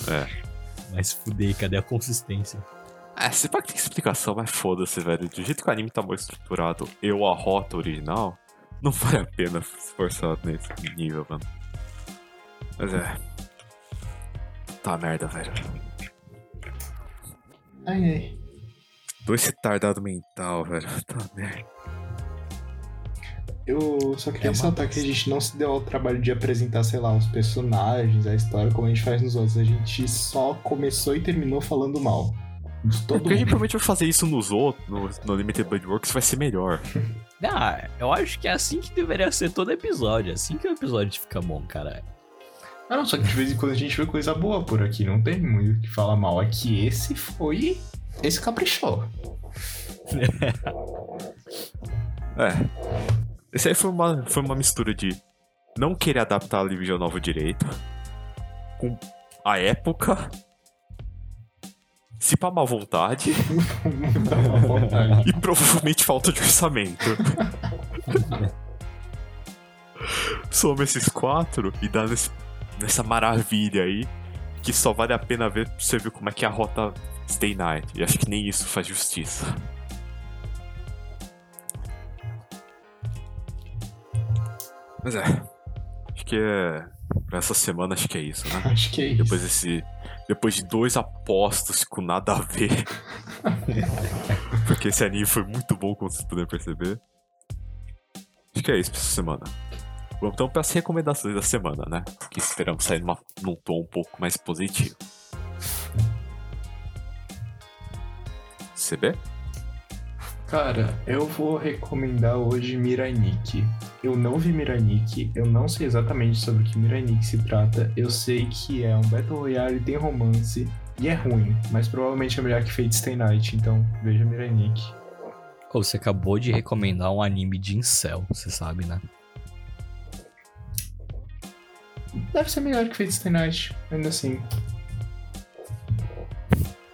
Speaker 1: É.
Speaker 3: Mas fudei, cadê a consistência?
Speaker 1: É, se pá que tem explicação, mas foda-se, velho. Do jeito que o anime tá mal estruturado, eu a rota original, não vale a pena se esforçar nesse nível, mano. Mas é. Tá merda, velho.
Speaker 2: Ai, ai.
Speaker 1: Dois retardado mental, velho. Tá merda.
Speaker 2: Eu só queria
Speaker 3: É
Speaker 2: ressaltar que a gente não se deu ao trabalho de apresentar, sei lá, os personagens, a história, como a gente faz nos outros. A gente só começou e terminou falando mal. De
Speaker 1: É
Speaker 2: todo
Speaker 1: porque a gente
Speaker 2: mundo.
Speaker 1: provavelmente vai fazer isso nos outros, no, no Limited Blade Works, vai ser melhor.
Speaker 3: Ah, eu acho que é assim que deveria ser todo episódio. É assim que o episódio fica bom, cara.
Speaker 2: Ah, não, só que de vez em quando a gente vê coisa boa por aqui, não tem muito o que falar mal. É que esse foi. Esse caprichou.
Speaker 1: É. Esse aí foi uma, foi uma mistura de não querer adaptar a Live Novo direito, com a época, se pra má vontade
Speaker 2: Muita má vontade.
Speaker 1: e provavelmente falta de orçamento. Soma esses quatro e dá nesse- nessa maravilha aí que só vale a pena ver pra você ver como é que é a rota Stay Night. E acho que nem isso faz justiça. Mas é. Acho que é. Pra essa semana acho que é isso, né?
Speaker 2: Acho que é isso.
Speaker 1: Depois desse. Depois de dois apostos com nada a ver. Porque esse anime foi muito bom, como vocês puderam perceber. Acho que é isso pra essa semana. Vamos então para as recomendações da semana, né? Que esperamos sair numa, num tom um pouco mais positivo. CB?
Speaker 2: Cara, eu vou recomendar hoje Mirai Nikki. Eu não vi Mirai Nikki, eu não sei exatamente sobre o que Mirai Nikki se trata. Eu sei que é um Battle Royale, tem romance e é ruim, mas provavelmente é melhor que Fate Stay Night, então veja.
Speaker 3: Ô, você acabou de recomendar um anime de incel, você sabe, né?
Speaker 2: Deve ser melhor que Fate Stay Night, ainda assim.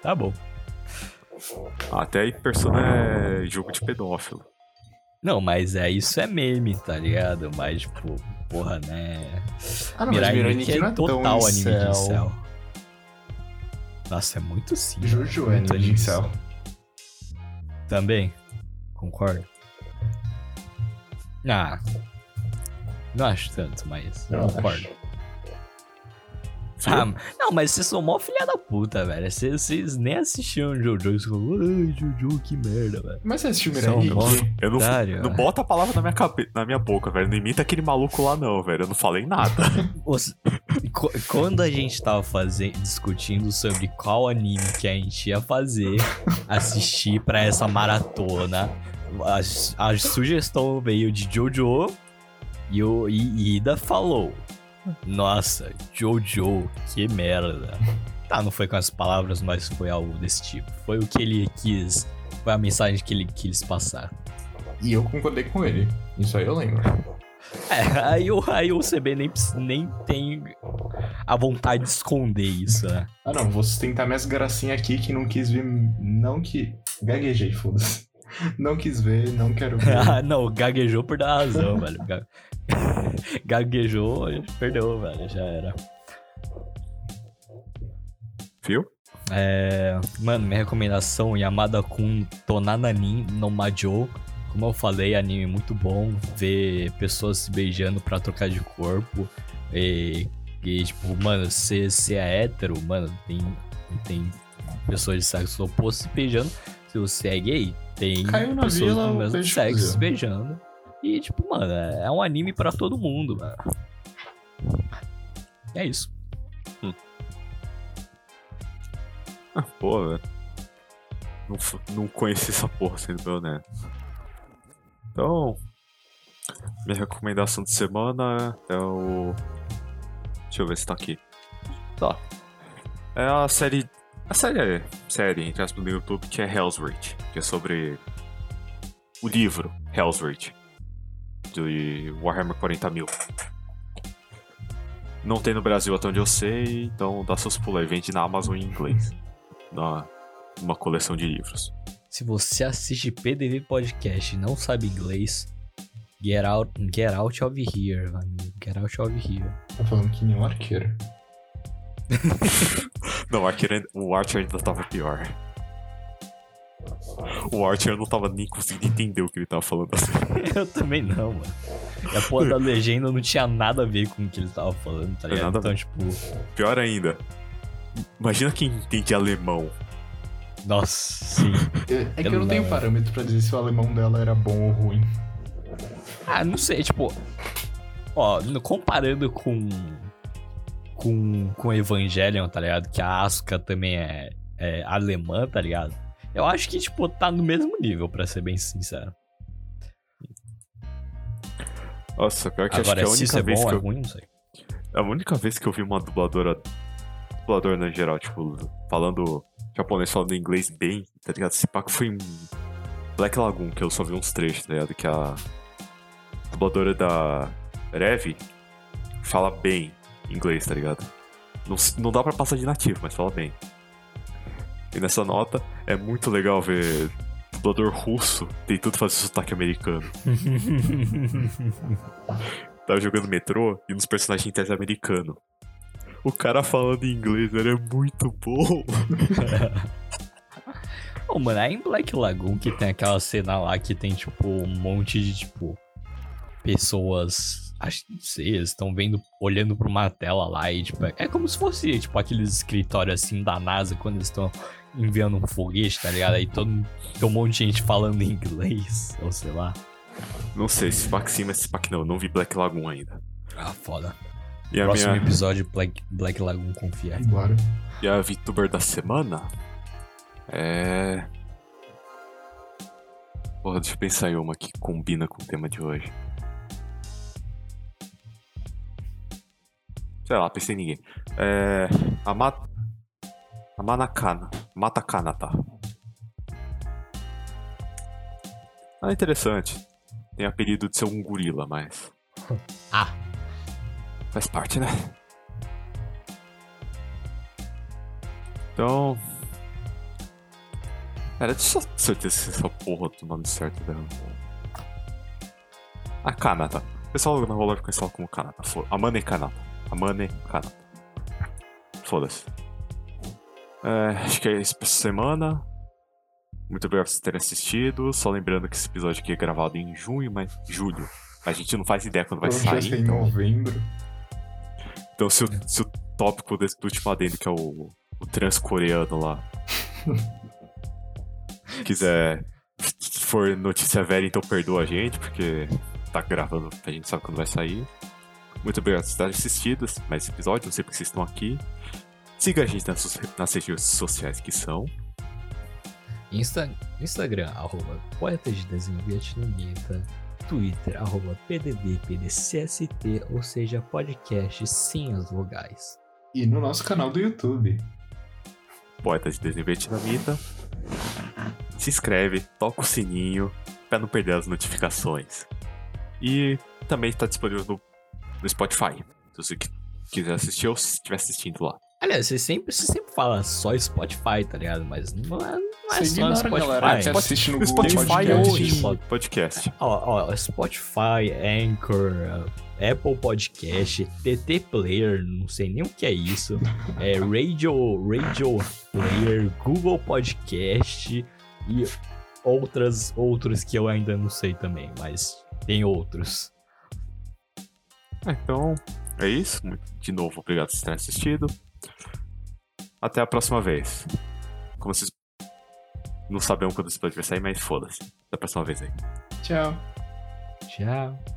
Speaker 3: Tá bom.
Speaker 1: Até aí Persona é jogo de pedófilo.
Speaker 3: Não, mas é isso é meme, tá ligado? Mas, tipo, porra, né?
Speaker 2: Ah, não,
Speaker 3: Mirai
Speaker 2: mas Mirai
Speaker 3: Nikki é
Speaker 2: é tão
Speaker 3: total anime de
Speaker 2: incel.
Speaker 3: Nossa, é muito sim.
Speaker 2: Jojo é
Speaker 3: muito
Speaker 2: anime de incel.
Speaker 3: Também. Concordo. Ah. Não acho tanto, mas
Speaker 2: Eu
Speaker 3: concordo.
Speaker 2: acho.
Speaker 3: Ah, não, mas vocês são mó filha da puta, velho. Vocês, vocês nem assistiram Jojo e falam, ai, Jojo, que merda, velho.
Speaker 2: Mas você assistiu Mirai
Speaker 3: São
Speaker 2: Nikki?
Speaker 3: bons.
Speaker 1: Eu não,
Speaker 3: Otário,
Speaker 1: não bota a palavra na minha, cabe... na minha boca, velho. Não imita aquele maluco lá, não, velho. Eu não falei nada.
Speaker 3: Os- Quando a gente tava fazendo, discutindo sobre qual anime que a gente ia fazer, assistir pra essa maratona, a, a sugestão veio de Jojo e o e Ida falou: Nossa, Jojo, que merda. Tá, não foi com as palavras, mas foi algo desse tipo. Foi o que ele quis, foi a mensagem que ele quis passar.
Speaker 2: E eu concordei com ele. Isso aí eu lembro.
Speaker 3: É, aí o, aí o CB nem, nem tem a vontade de esconder isso, né?
Speaker 2: Ah não, vou sustentar minhas gracinhas aqui que não quis ver. Não que. Gaguejei, foda-se. Não quis ver, não quero ver.
Speaker 3: Ah, não, gaguejou por dar razão, velho. Ga- Gaguejou, perdeu, velho, já era.
Speaker 1: Viu?
Speaker 3: É, mano, minha recomendação, Yamada Kun Tonananin no Majo. Como eu falei, anime muito bom. Ver pessoas se beijando pra trocar de corpo. E, e, tipo, mano, se você é hétero, mano, tem, tem pessoas de sexo oposto se beijando. Se você é gay, tem
Speaker 2: Caiu na
Speaker 3: pessoas
Speaker 2: vila,
Speaker 3: do mesmo sexo se beijando. E, tipo, mano, é é um anime pra todo mundo, mano. É isso.
Speaker 1: Ah, pô, velho. Não, não conheci essa porra, sendo bem honesto. Então, minha recomendação de semana é o. Deixa eu ver se tá aqui. Tá. É a série A série série, entre aspas, no YouTube, que é Hell's Reach, que é sobre o livro Hell's Reach, de Warhammer 40 mil. Não tem no Brasil até onde eu sei, então dá seus pulos aí. Vende na Amazon em inglês. Na, uma coleção de livros.
Speaker 3: Se você assiste PDV Podcast e não sabe inglês, get out, get out of here, amigo. Get out of here.
Speaker 2: Tá falando que nem um arqueiro.
Speaker 1: Não, o Archer, o Archer ainda tava pior. O Archer não tava nem conseguindo entender o que ele tava falando assim.
Speaker 3: Eu também não, mano. E a porra da legenda não tinha nada a ver com o que ele tava falando, tá
Speaker 1: É
Speaker 3: ligado?
Speaker 1: nada
Speaker 3: Então, tipo,
Speaker 1: Pior ainda. Imagina quem entende alemão.
Speaker 3: nossa, sim.
Speaker 2: É, é que
Speaker 3: Eu
Speaker 2: não tenho
Speaker 3: não-
Speaker 2: parâmetro pra dizer se o alemão dela era bom ou ruim.
Speaker 3: Ah, não sei, tipo. Ó, comparando com. Com, com Evangelion, tá ligado? Que a Asuka também é, é alemã, tá ligado? Eu acho que, tipo, tá no mesmo nível, pra ser bem sincero.
Speaker 1: Nossa, pior que
Speaker 3: Agora,
Speaker 1: acho que é a
Speaker 3: é
Speaker 1: única vez
Speaker 3: bom
Speaker 1: que
Speaker 3: é
Speaker 1: eu,
Speaker 3: ruim, não sei.
Speaker 1: É a única vez que eu vi uma dubladora. Dubladora no geral, tipo, falando japonês, falando inglês bem, tá ligado? Esse paco foi em Black Lagoon, que eu só vi uns trechos, tá ligado? Que a dubladora da Rev fala bem inglês, tá ligado? Não, não dá pra passar de nativo, mas fala bem. E nessa nota, é muito legal ver dublador russo tentando fazer sotaque americano. Tava jogando metrô e nos personagens internos americanos. O cara falando em inglês, ele é muito bom.
Speaker 3: Ô, mano, é em Black Lagoon que tem aquela cena lá que tem, tipo, um monte de, tipo, pessoas. Acho que não sei, estão vendo, olhando pra uma tela lá e, tipo, é como se fosse, tipo, aqueles escritórios assim da NASA quando eles estão enviando um foguete, tá ligado? Aí todo, tem um monte de gente falando em inglês, ou sei lá.
Speaker 1: Não sei, se pack sim, mas se pack não. Eu não vi Black Lagoon ainda.
Speaker 3: Ah, foda.
Speaker 1: E
Speaker 3: Próximo
Speaker 1: minha
Speaker 3: episódio, Black, Black Lagoon confia.
Speaker 2: Bora.
Speaker 1: e a VTuber da semana é. Porra, deixa eu pensar em uma que combina com o tema de hoje. Sei lá, pensei em ninguém. É. A Mat... A Manakana. Matakana, tá. É interessante. Tem apelido de ser um gorila, mas.
Speaker 3: Ah.
Speaker 1: Faz parte, né? Então. Cara, deixa eu ter certeza se essa porra do nome certo dela. A Kanata. O pessoal na rola conhece ela como Kanata. Fo- Amane Kanata. Amane Kanata. Foda-se. É, acho que é isso pra semana. Muito obrigado por vocês terem assistido. Só lembrando que esse episódio aqui é gravado em junho, mas. julho. A gente não faz ideia quando vai
Speaker 2: Provavelmente
Speaker 1: sair.
Speaker 2: ser em
Speaker 1: Então,
Speaker 2: novembro.
Speaker 1: então se, o, se o tópico desse do último adendo, que é o, o transcoreano lá, quiser se for notícia velha, então perdoa a gente, porque tá gravando, a gente sabe quando vai sair. Muito obrigado por terem assistido mais esse episódio, não sei porque vocês estão aqui. Siga a gente nas, nas redes sociais que são.
Speaker 3: Insta, Instagram, arroba Poeta de Desenho Vietnamita. Twitter, arroba PDVPDCST, ou seja, podcast sem as vogais.
Speaker 2: E no nosso canal do YouTube.
Speaker 1: Poeta de Desenho Vietnamita. Se inscreve, toca o sininho pra não perder as notificações. E também está disponível no, no Spotify. Se você qui- quiser assistir ou se estiver assistindo lá.
Speaker 3: Aliás, você sempre, você sempre fala só Spotify, tá ligado? Mas não é, não é
Speaker 2: Você
Speaker 3: só no Spotify.
Speaker 2: galera, que assiste no Google
Speaker 1: Spotify
Speaker 2: Podcast.
Speaker 1: hoje.
Speaker 3: Pod-
Speaker 1: Podcast.
Speaker 3: Ó, ó, Spotify, Anchor, uh, Apple Podcast, TT Player, não sei nem o que é isso. É Radio, Radio Player, Google Podcast e outras, outros que eu ainda não sei também, mas tem outros.
Speaker 1: É, então, é isso. De novo, obrigado por vocês terem assistido. Até a próxima vez. Como vocês não sabem quando esse episódio vai sair, mas foda-se. Até a próxima vez aí.
Speaker 2: Tchau.
Speaker 3: Tchau.